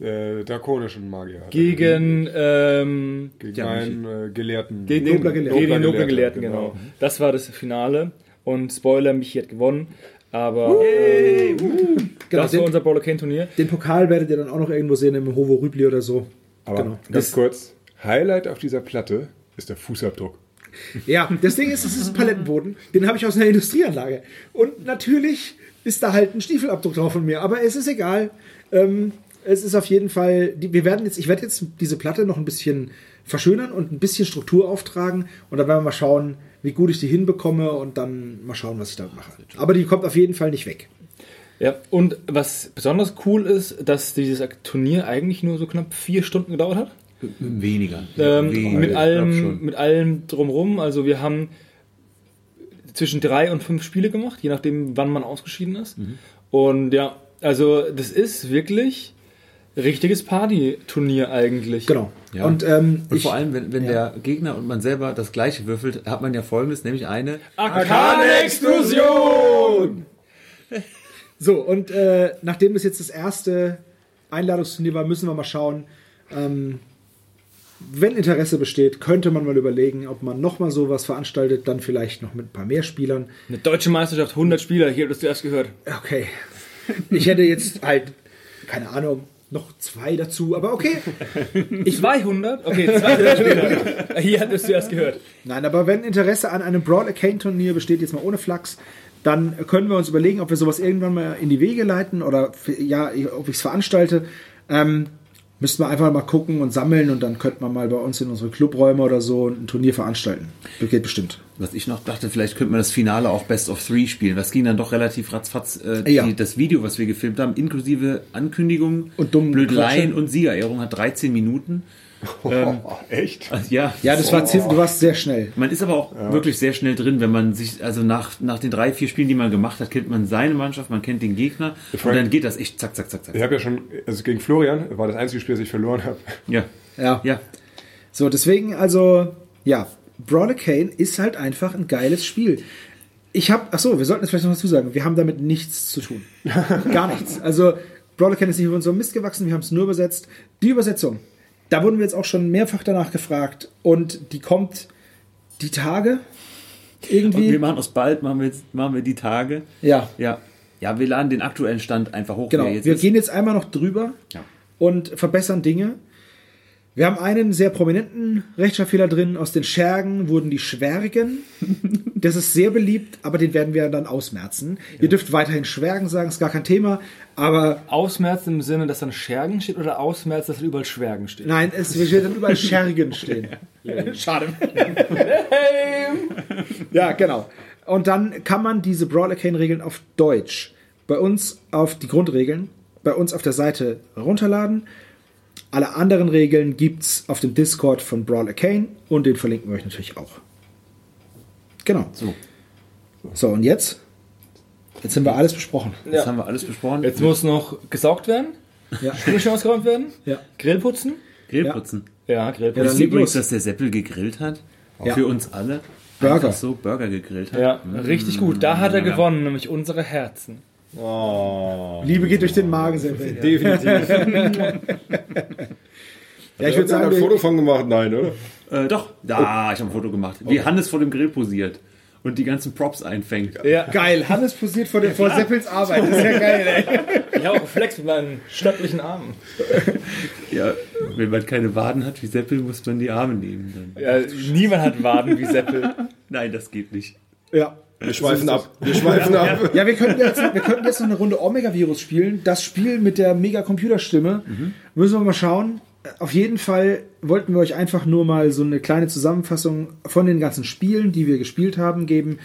Äh, drakonischen Magier. gegen, ähm, Gegen Ja, einen äh, Gelehrten. gegen Nobler den, Gelehrten. gegen den Nobler Nobler Gelehrten, Gelehrten, genau. Das war das Finale. Und Spoiler, Michi hat gewonnen. Aber Genau, das war den, unser Kane Turnier. den Pokal werdet ihr dann auch noch irgendwo sehen im Hovo Rübli oder so. Aber Genau. ganz Das- kurz, Highlight auf dieser Platte ist der Fußabdruck. Ja, das Ding ist, es ist ein Palettenboden. Den habe ich aus einer Industrieanlage. Und natürlich ist da halt ein Stiefelabdruck drauf von mir. Aber es ist egal. Ähm, es ist auf jeden Fall. Wir werden jetzt, ich werde jetzt diese Platte noch ein bisschen verschönern und ein bisschen Struktur auftragen. Und dann werden wir mal schauen, wie gut ich die hinbekomme und dann mal schauen, was ich damit mache. Aber die kommt auf jeden Fall nicht weg. Ja, und was besonders cool ist, dass dieses Turnier eigentlich nur so knapp vier Stunden gedauert hat. Weniger. Ähm, Weniger, mit, allem, mit allem drumrum. Also wir haben zwischen drei und fünf Spiele gemacht, je nachdem, wann man ausgeschieden ist. Mhm. Und ja, also das ist wirklich richtiges Party-Turnier eigentlich. Genau. Ja. Und, ähm, Und ich, vor allem, wenn, wenn der Gegner und man selber das gleiche würfelt, hat man ja folgendes, nämlich eine Arkane-Explosion! So, und äh, nachdem es jetzt das erste Einladungsturnier war, müssen wir mal schauen. Ähm, wenn Interesse besteht, könnte man mal überlegen, ob man nochmal sowas veranstaltet, dann vielleicht noch mit ein paar mehr Spielern. Eine deutsche Meisterschaft, 100 Spieler, hier hattest du erst gehört. Okay. Ich hätte jetzt halt, keine Ahnung, noch zwei dazu, aber okay. Ich 200? Okay, 200 Spieler. Hier hattest du erst gehört. Nein, aber wenn Interesse an einem Brawl Arcane Turnier besteht, jetzt mal ohne Flachs, dann können wir uns überlegen, ob wir sowas irgendwann mal in die Wege leiten oder ja, ob ich es veranstalte. Ähm, müssten wir einfach mal gucken und sammeln und dann könnte man mal bei uns in unsere Clubräume oder so ein Turnier veranstalten. Das geht bestimmt. Was ich noch dachte, vielleicht könnte man das Finale auch Best of Three spielen. Das ging dann doch relativ ratzfatz. Äh, Ja. die, das Video, was wir gefilmt haben, inklusive Ankündigung Und dummen Blödeleien Quatschen. und Siegerehrung, hat 13 Minuten. Ähm, Echt? also, ja, Ja, das war ziemlich, du warst sehr schnell. man ist aber auch wirklich sehr schnell drin, wenn man sich, also nach, nach den drei, vier Spielen, die man gemacht hat, kennt man seine Mannschaft, man kennt den Gegner und dann geht das echt zack, zack, zack, zack. Ich habe ja schon, also gegen Florian war das einzige Spiel, das ich verloren habe. Ja, Ja. ja. So, deswegen also, ja, Brawler Kane ist halt einfach ein geiles Spiel. Ich habe, ach so, wir sollten es vielleicht noch dazu sagen, wir haben damit nichts zu tun. Gar nichts. Also, Brawler Kane ist nicht über unserem Mist gewachsen, wir haben es nur übersetzt. Die Übersetzung, da wurden wir jetzt auch schon mehrfach danach gefragt und die kommt die Tage Und wir irgendwie. machen aus bald, machen wir, jetzt, machen wir die Tage. Ja, Ja. Ja, wir laden den aktuellen Stand einfach hoch. genau. Wir gehen jetzt einmal noch drüber Ja. und verbessern Dinge. Wir haben einen sehr prominenten Rechtschreibfehler drin. Aus den Schergen wurden die Schwärgen. Das ist sehr beliebt, aber den werden wir dann ausmerzen. Ihr dürft weiterhin Schwärgen sagen, ist gar kein Thema. Aber Ausmerzen im Sinne, dass dann Schergen steht oder ausmerzen, dass dann überall Schwärgen steht? nein, es wird dann überall Schergen stehen. Schade. ja, genau. Und dann kann man diese Brawl Arcane Regeln auf Deutsch bei uns auf die Grundregeln, bei uns auf der Seite runterladen. Alle anderen Regeln gibt's auf dem Discord von Brawl Arcane und den verlinken wir euch natürlich auch. Genau. So, So, und jetzt? Jetzt haben wir alles besprochen. jetzt haben wir alles besprochen. Jetzt muss noch gesaugt werden, Ja. Spülmaschine ausgeräumt werden, Ja. Grill putzen. Grillputzen. Ja, Ja, Grillputzen. dann Wisst ihr leg übrigens, dass der Seppel gegrillt hat? Ja. Für uns alle. Burger. Einfach so Burger gegrillt hat. Ja, richtig gut. Da hat er gewonnen, nämlich unsere Herzen. Liebe geht durch den Magen, sehr viel. Definitiv. Ja, ich würde sagen, ein Foto von gemacht? Nein, oder? Äh, doch, da, ich habe ein Foto gemacht. Wie Hannes vor dem Grill posiert und die ganzen Props einfängt. Ja, geil. Hannes posiert vor, der, vor Seppels Arbeit. Das ist ja geil, ey. ich habe auch Flex mit meinen stattlichen Armen. Ja, wenn man keine Waden hat wie Seppel, muss man die Arme nehmen. Dann. Ja, niemand hat Waden wie Seppel. Nein, das geht nicht. Ja. Wir schweifen ab. Wir schweifen ab. Ja, wir könnten jetzt, wir könnten jetzt noch eine Runde Omega-Virus spielen. Das Spiel mit der Mega-Computerstimme. Müssen wir mal schauen. Auf jeden Fall wollten wir euch einfach nur mal so eine kleine Zusammenfassung von den ganzen Spielen, die wir gespielt haben, geben.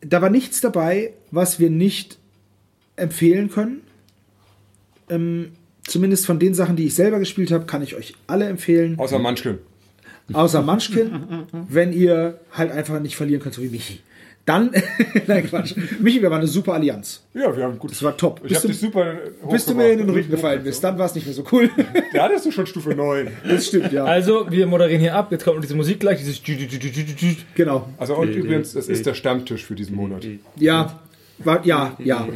Da war nichts dabei, was wir nicht empfehlen können. Ähm, zumindest von den Sachen, die ich selber gespielt habe, kann ich euch alle empfehlen. Außer Munchkin. außer Munchkin, wenn ihr halt einfach nicht verlieren könnt, so wie Michi. Dann, nein Quatsch, Michi, wir waren eine super Allianz. Ja, wir haben gut. Das war top. Ich Bis habe du- dich super Bis du mir in den Rücken gefallen bist, dann war es nicht mehr so cool. Da hattest du schon Stufe 9. Das stimmt, ja. Also, wir moderieren hier ab. Jetzt kommt noch diese Musik gleich, dieses. Genau. Also und übrigens, es ist der Stammtisch für diesen Monat. Ja, war, ja, ja.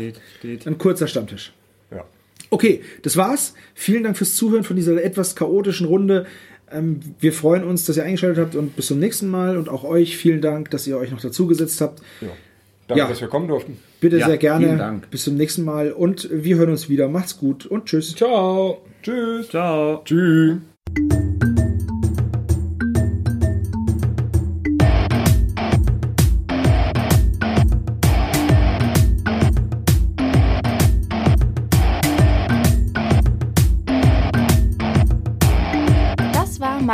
Ein kurzer Stammtisch. Ja. Okay, das war's. Vielen Dank fürs Zuhören von dieser etwas chaotischen Runde. Ähm, wir freuen uns, dass ihr eingeschaltet habt und bis zum nächsten Mal. Und auch euch vielen Dank, dass ihr euch noch dazugesetzt habt. ja. Danke, Ja. dass wir kommen durften. Bitte Ja, sehr gerne. vielen Dank. Bis zum nächsten Mal und wir hören uns wieder. Macht's gut und tschüss. Ciao. Tschüss. Ciao. Tschüss.